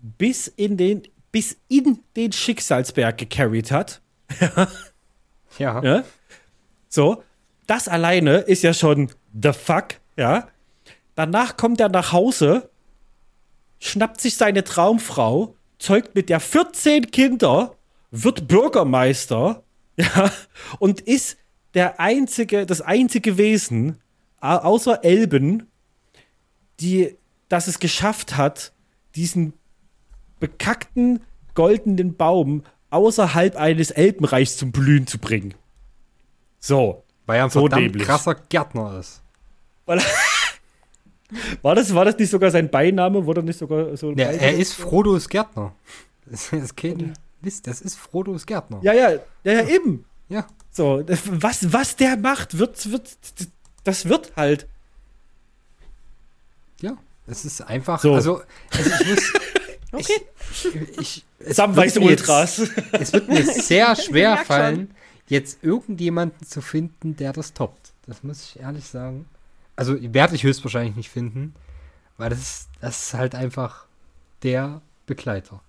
bis in den, bis in den Schicksalsberg gecarried hat. Ja. Ja? So, das alleine ist ja schon the fuck, ja. Danach kommt er nach Hause, schnappt sich seine Traumfrau, zeugt mit der 14 Kinder, wird Bürgermeister, ja, und ist der einzige, das einzige Wesen, au- außer Elben, die, das es geschafft hat, diesen bekackten goldenen Baum außerhalb eines Elbenreichs zum Blühen zu bringen. So. Weil er ein So verdammt dämlich. krasser Gärtner ist. War das, war das nicht sogar sein Beiname? Wurde nicht sogar so. Ja, er ist Frodos Gärtner. Das Mist, das ist Frodos Gärtner. Ja, ja, ja, ja, eben. Ja. So, was, was der macht, wird, wird, das wird halt. Ja. Es ist einfach, So. also, also ich muss. Okay. Ich, ich, es Samwise wird mir jetzt- Ultras. Es wird mir sehr schwer fallen, jetzt irgendjemanden zu finden, der das toppt. Das muss ich ehrlich sagen. Also werde ich höchstwahrscheinlich nicht finden, weil das, ist- das ist halt einfach der Begleiter.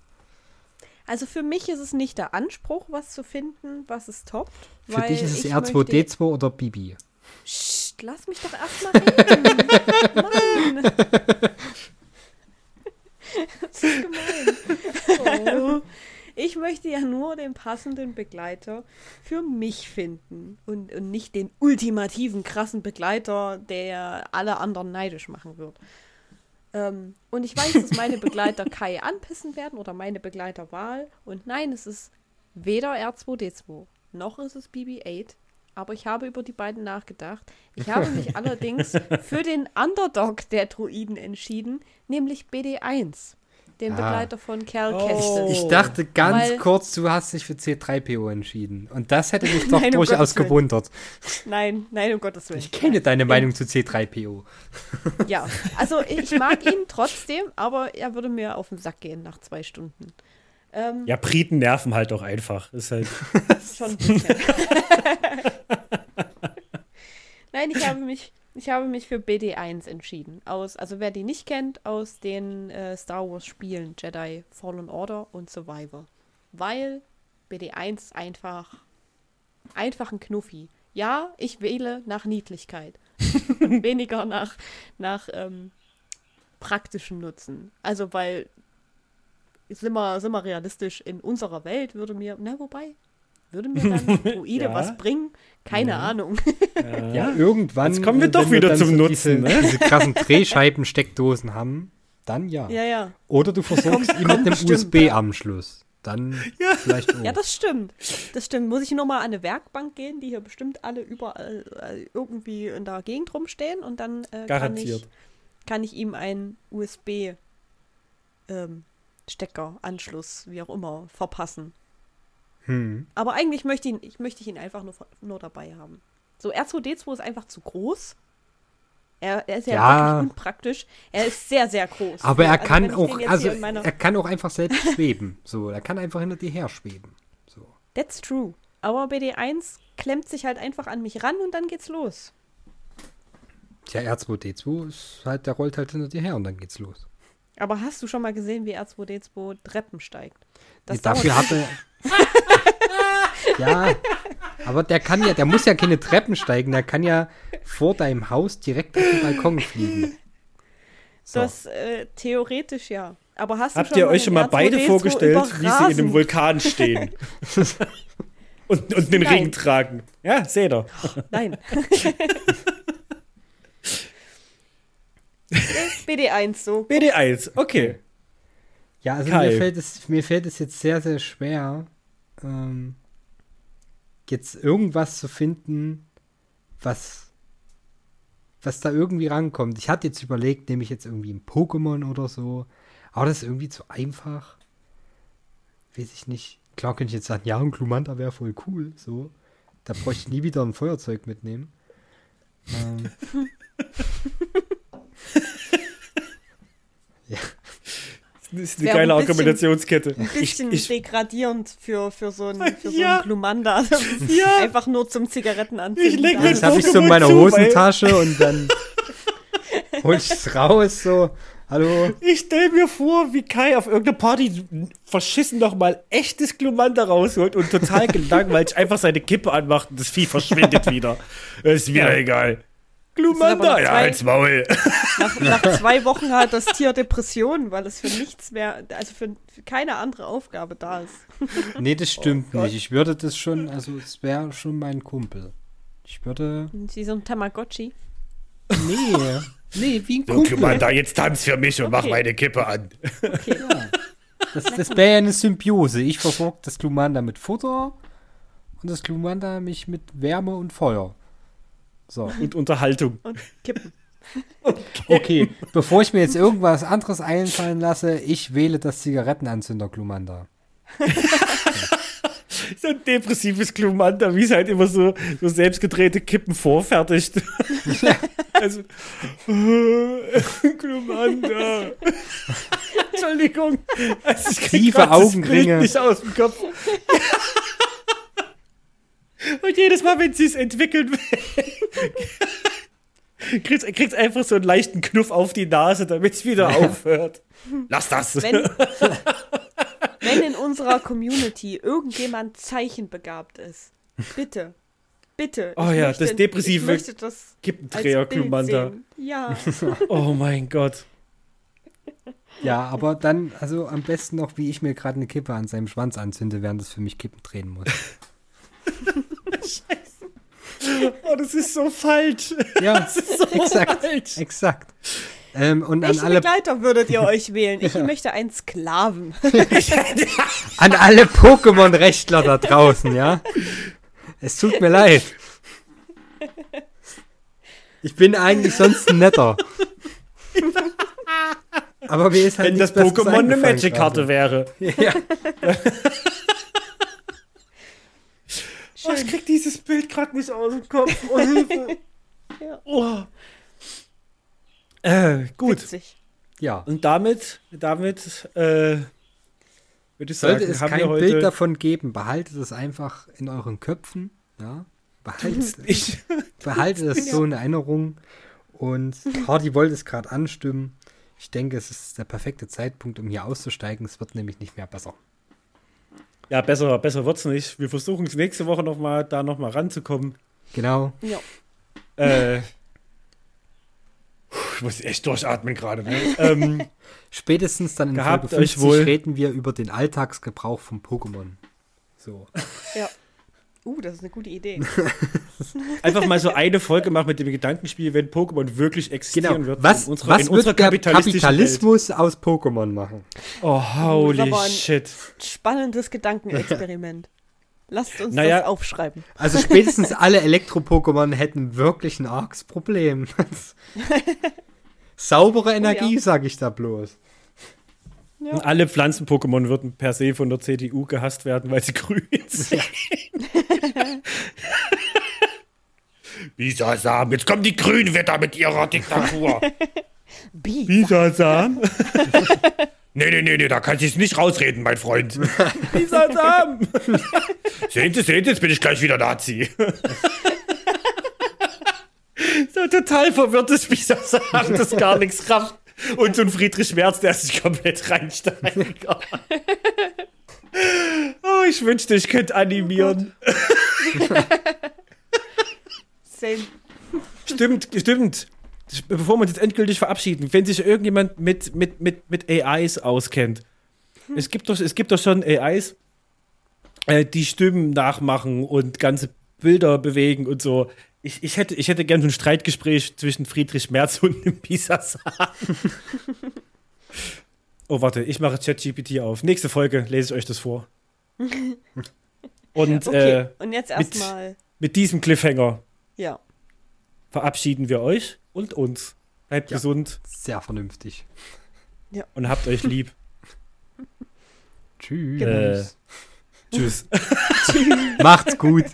Also für mich ist es nicht der Anspruch, was zu finden, was es toppt. Für dich ist es ich R2, möchte- D2 oder Bibi. Psst, lass mich doch erstmal reden. Mann. Das ist gemein. Ich möchte ja nur den passenden Begleiter für mich finden und, und nicht den ultimativen krassen Begleiter, der alle anderen neidisch machen wird. Ähm, und ich weiß, dass meine Begleiter Kai anpissen werden oder meine Begleiterwahl. Und nein, es ist weder R2D2 noch ist es BB-8. Aber ich habe über die beiden nachgedacht. Ich habe mich allerdings für den Underdog der Druiden entschieden, nämlich BD1, den Ah. Begleiter von Cal Oh. Kestis. Ich dachte ganz Weil- kurz, du hast dich für C3PO entschieden. Und das hätte mich doch Nein, um durchaus gewundert. Nein, nein, um Gottes Willen. Ich kenne deine Meinung zu C3PO. Ja, also ich mag ihn trotzdem, aber er würde mir auf den Sack gehen nach zwei Stunden. Ähm, Ja, Briten nerven halt auch einfach. Ist halt. Schon ein bisschen. Nein, ich habe mich, ich habe mich für BD1 entschieden. Aus, also wer die nicht kennt, aus den äh, Star Wars Spielen Jedi Fallen Order und Survivor. Weil BD1 einfach einfach ein Knuffi. Ja, ich wähle nach Niedlichkeit. weniger nach, nach ähm, praktischem Nutzen. Also weil sind wir, sind wir realistisch, in unserer Welt würde mir, na wobei, würde mir dann Druide Ja. was bringen? Keine Ahnung. Ja, irgendwann. Jetzt kommen wir äh, doch wieder dann zum so Nutzen, Diese, ne? diese krassen Drehscheiben-Steckdosen haben, dann ja. ja, ja. Oder du versorgst ihn mit einem. USB-Anschluss. Dann vielleicht auch. Ja, das stimmt. Das stimmt. Muss ich nur mal an eine Werkbank gehen, die hier bestimmt alle überall äh, irgendwie in der Gegend rumstehen und dann äh, kann, Garantiert. ich, kann ich ihm einen USB ähm, Stecker, Anschluss, wie auch immer, verpassen. Hm. Aber eigentlich möchte ihn, ich möchte ich ihn einfach nur, nur dabei haben. So, R2D2 ist einfach zu groß. Er, er ist ja, Ja. wirklich unpraktisch. Er ist sehr, sehr groß. Aber er Also, kann auch, also er kann auch einfach selbst schweben. So, er kann einfach hinter dir her schweben. So. That's true. Aber BD1 klemmt sich halt einfach an mich ran und dann geht's los. Tja, R2D2 ist halt, der rollt halt hinter dir her und dann geht's los. Aber hast du schon mal gesehen, wie R2D2 Treppen steigt? Nee, dauert- dafür hat er. ja, aber der kann ja, der muss ja keine Treppen steigen, der kann ja vor deinem Haus direkt auf den Balkon fliegen. So. Das äh, theoretisch ja. Aber hast du Habt schon ihr mal euch schon mal beide R2D2 vorgestellt, wie sie in einem? Vulkan stehen? und, und den Nein. Ring tragen. Ja, seht ihr. Nein. BD1 so. BD1, okay. Ja, also Kai. mir fällt, es, mir fällt es jetzt sehr, sehr schwer, ähm, jetzt irgendwas zu finden, was, was da irgendwie rankommt. Ich hatte jetzt überlegt, nehme ich jetzt irgendwie ein Pokémon oder so, aber das ist irgendwie zu einfach. Weiß ich nicht. Klar könnte ich jetzt sagen, ja, ein Glumanda wäre voll cool, so. Da bräuchte ich nie wieder ein Feuerzeug mitnehmen. Ähm, Das ist eine Wäre geile ein bisschen- Argumentationskette. Ein bisschen ich, degradierend für, für so einen für so Ja. einen Glumanda. Ja. Einfach nur zum Zigarettenanzünden. Ich leg mir Das habe ich so in meiner zu, Hosentasche und dann hol ich es raus, so, hallo. ich stell mir vor, wie Kai auf irgendeiner Party verschissen noch mal echtes Glumanda rausholt und total gelangweilt einfach seine Kippe anmacht und das Vieh verschwindet wieder. Ist wieder egal. Glumanda, nach ja, zwei- als Maul. Nach, nach zwei Wochen hat das Tier Depressionen, weil es für nichts mehr, also für, für keine andere Aufgabe da ist. Nee, das stimmt Oh nicht. Ich würde das schon, also es wäre schon mein Kumpel. Ich würde. Wie so ein Tamagotchi. Nee. Nee, wie ein So, Kumpel. Glumanda, jetzt tanz für mich und mach Okay. meine Kippe an. Okay. Das, das wäre ja eine Symbiose. Ich versorge das Glumanda mit Futter und das Glumanda mich mit Wärme und Feuer. So. Und Unterhaltung. Und kippen. Okay, bevor ich mir jetzt irgendwas anderes einfallen lasse, ich wähle das Zigarettenanzünder Glumanda. So ein depressives Klumanda, wie es halt immer so, so selbstgedrehte Kippen vorfertigt. also, Klumanda. Entschuldigung. Also ich Tiefe Augenringe. Bild nicht aus dem Kopf. Und jedes Mal, wenn sie es entwickeln will, kriegt kriegt's einfach so einen leichten Knuff auf die Nase, damit es wieder aufhört. Lass das. Wenn, wenn in unserer Community irgendjemand zeichenbegabt ist, bitte, bitte. Oh ich ja, möchte, das depressive Ich möchte das als Kippendreher Bild Klumanda. sehen. Ja, Oh mein Gott. Ja, aber dann, also am besten noch, wie ich mir gerade eine Kippe an seinem Schwanz anzünde, während es für mich Kippen drehen muss. Oh, das ist so falsch. Ja, Das ist so exakt, falsch. exakt. Ähm, und an welchen alle, Begleiter würdet ihr euch wählen? Ich möchte einen Sklaven. an alle Pokémon-Rechtler da draußen, ja. Es tut mir leid. Ich bin eigentlich sonst ein netter. Aber mir ist halt Wenn das Pokémon eine Magic-Karte wäre. Ja. Oh, ich krieg dieses Bild gerade nicht aus dem Kopf. Oh, Hilfe. Ja. Oh. Äh, gut. Witzig. ja. Und damit, damit, äh, würde ich Sollte sagen, es haben kein wir heute Bild davon geben, behaltet es einfach in euren Köpfen. Ja? Behaltet, Ich, behaltet es so in Erinnerung. Und Hardy wollte es gerade anstimmen. Ich denke, es ist der perfekte Zeitpunkt, um hier auszusteigen. Es wird nämlich nicht mehr besser. Ja, besser, besser wird's nicht. Wir versuchen es nächste Woche noch mal, da noch mal ranzukommen. Genau. Ja. Äh, ich muss echt durchatmen gerade. Ne? ähm, Spätestens dann in Folge euch 50 wohl. reden wir über den Alltagsgebrauch von Pokémon. So. ja. Uh, das ist eine gute Idee. einfach mal so eine Folge machen mit dem Gedankenspiel, wenn Pokémon wirklich existieren Genau. wird. Was, in unserer, was in unserer wird der Kapitalismus aus Pokémon machen? Welt. Oh, holy Das ist aber ein- shit. Spannendes Gedankenexperiment. Lasst uns Naja. das aufschreiben. Also spätestens alle Elektro-Pokémon hätten wirklich ein arges Problem. Saubere Energie, ja. sage ich da bloß. Ja. Und alle Pflanzen-Pokémon würden per se von der CDU gehasst werden, weil sie grün sind. Bisasam, jetzt kommen die Grünen wieder mit ihrer Diktatur. Bi. Bisasam? nee, nee, nee, nee, da kannst du es nicht rausreden, mein Freund. Bisasam! sehen Sie, sehen Sie, jetzt bin ich gleich wieder Nazi. so total verwirrtes Bisasam, das gar nichts rafft. Und so ein Friedrich Merz, der sich komplett reinsteigt. Oh, ich wünschte, ich könnte animieren. Same. Stimmt, stimmt. Bevor wir uns jetzt endgültig verabschieden, wenn sich irgendjemand mit, mit, mit, mit AIs auskennt. Es, gibt doch, es gibt doch schon AIs, äh, die Stimmen nachmachen und ganze Bilder bewegen und so. Ich, ich, hätte, ich hätte gerne so ein Streitgespräch zwischen Friedrich Merz und dem Pisasam. oh, warte, ich mache ChatGPT auf. Nächste Folge lese ich euch das vor. Und Okay, äh, und jetzt mit- erstmal. mit diesem Cliffhanger Ja. verabschieden wir euch und uns. Bleibt Ja. gesund Sehr vernünftig. und habt euch lieb. Tschüss. Äh, Tschüss. Macht's gut.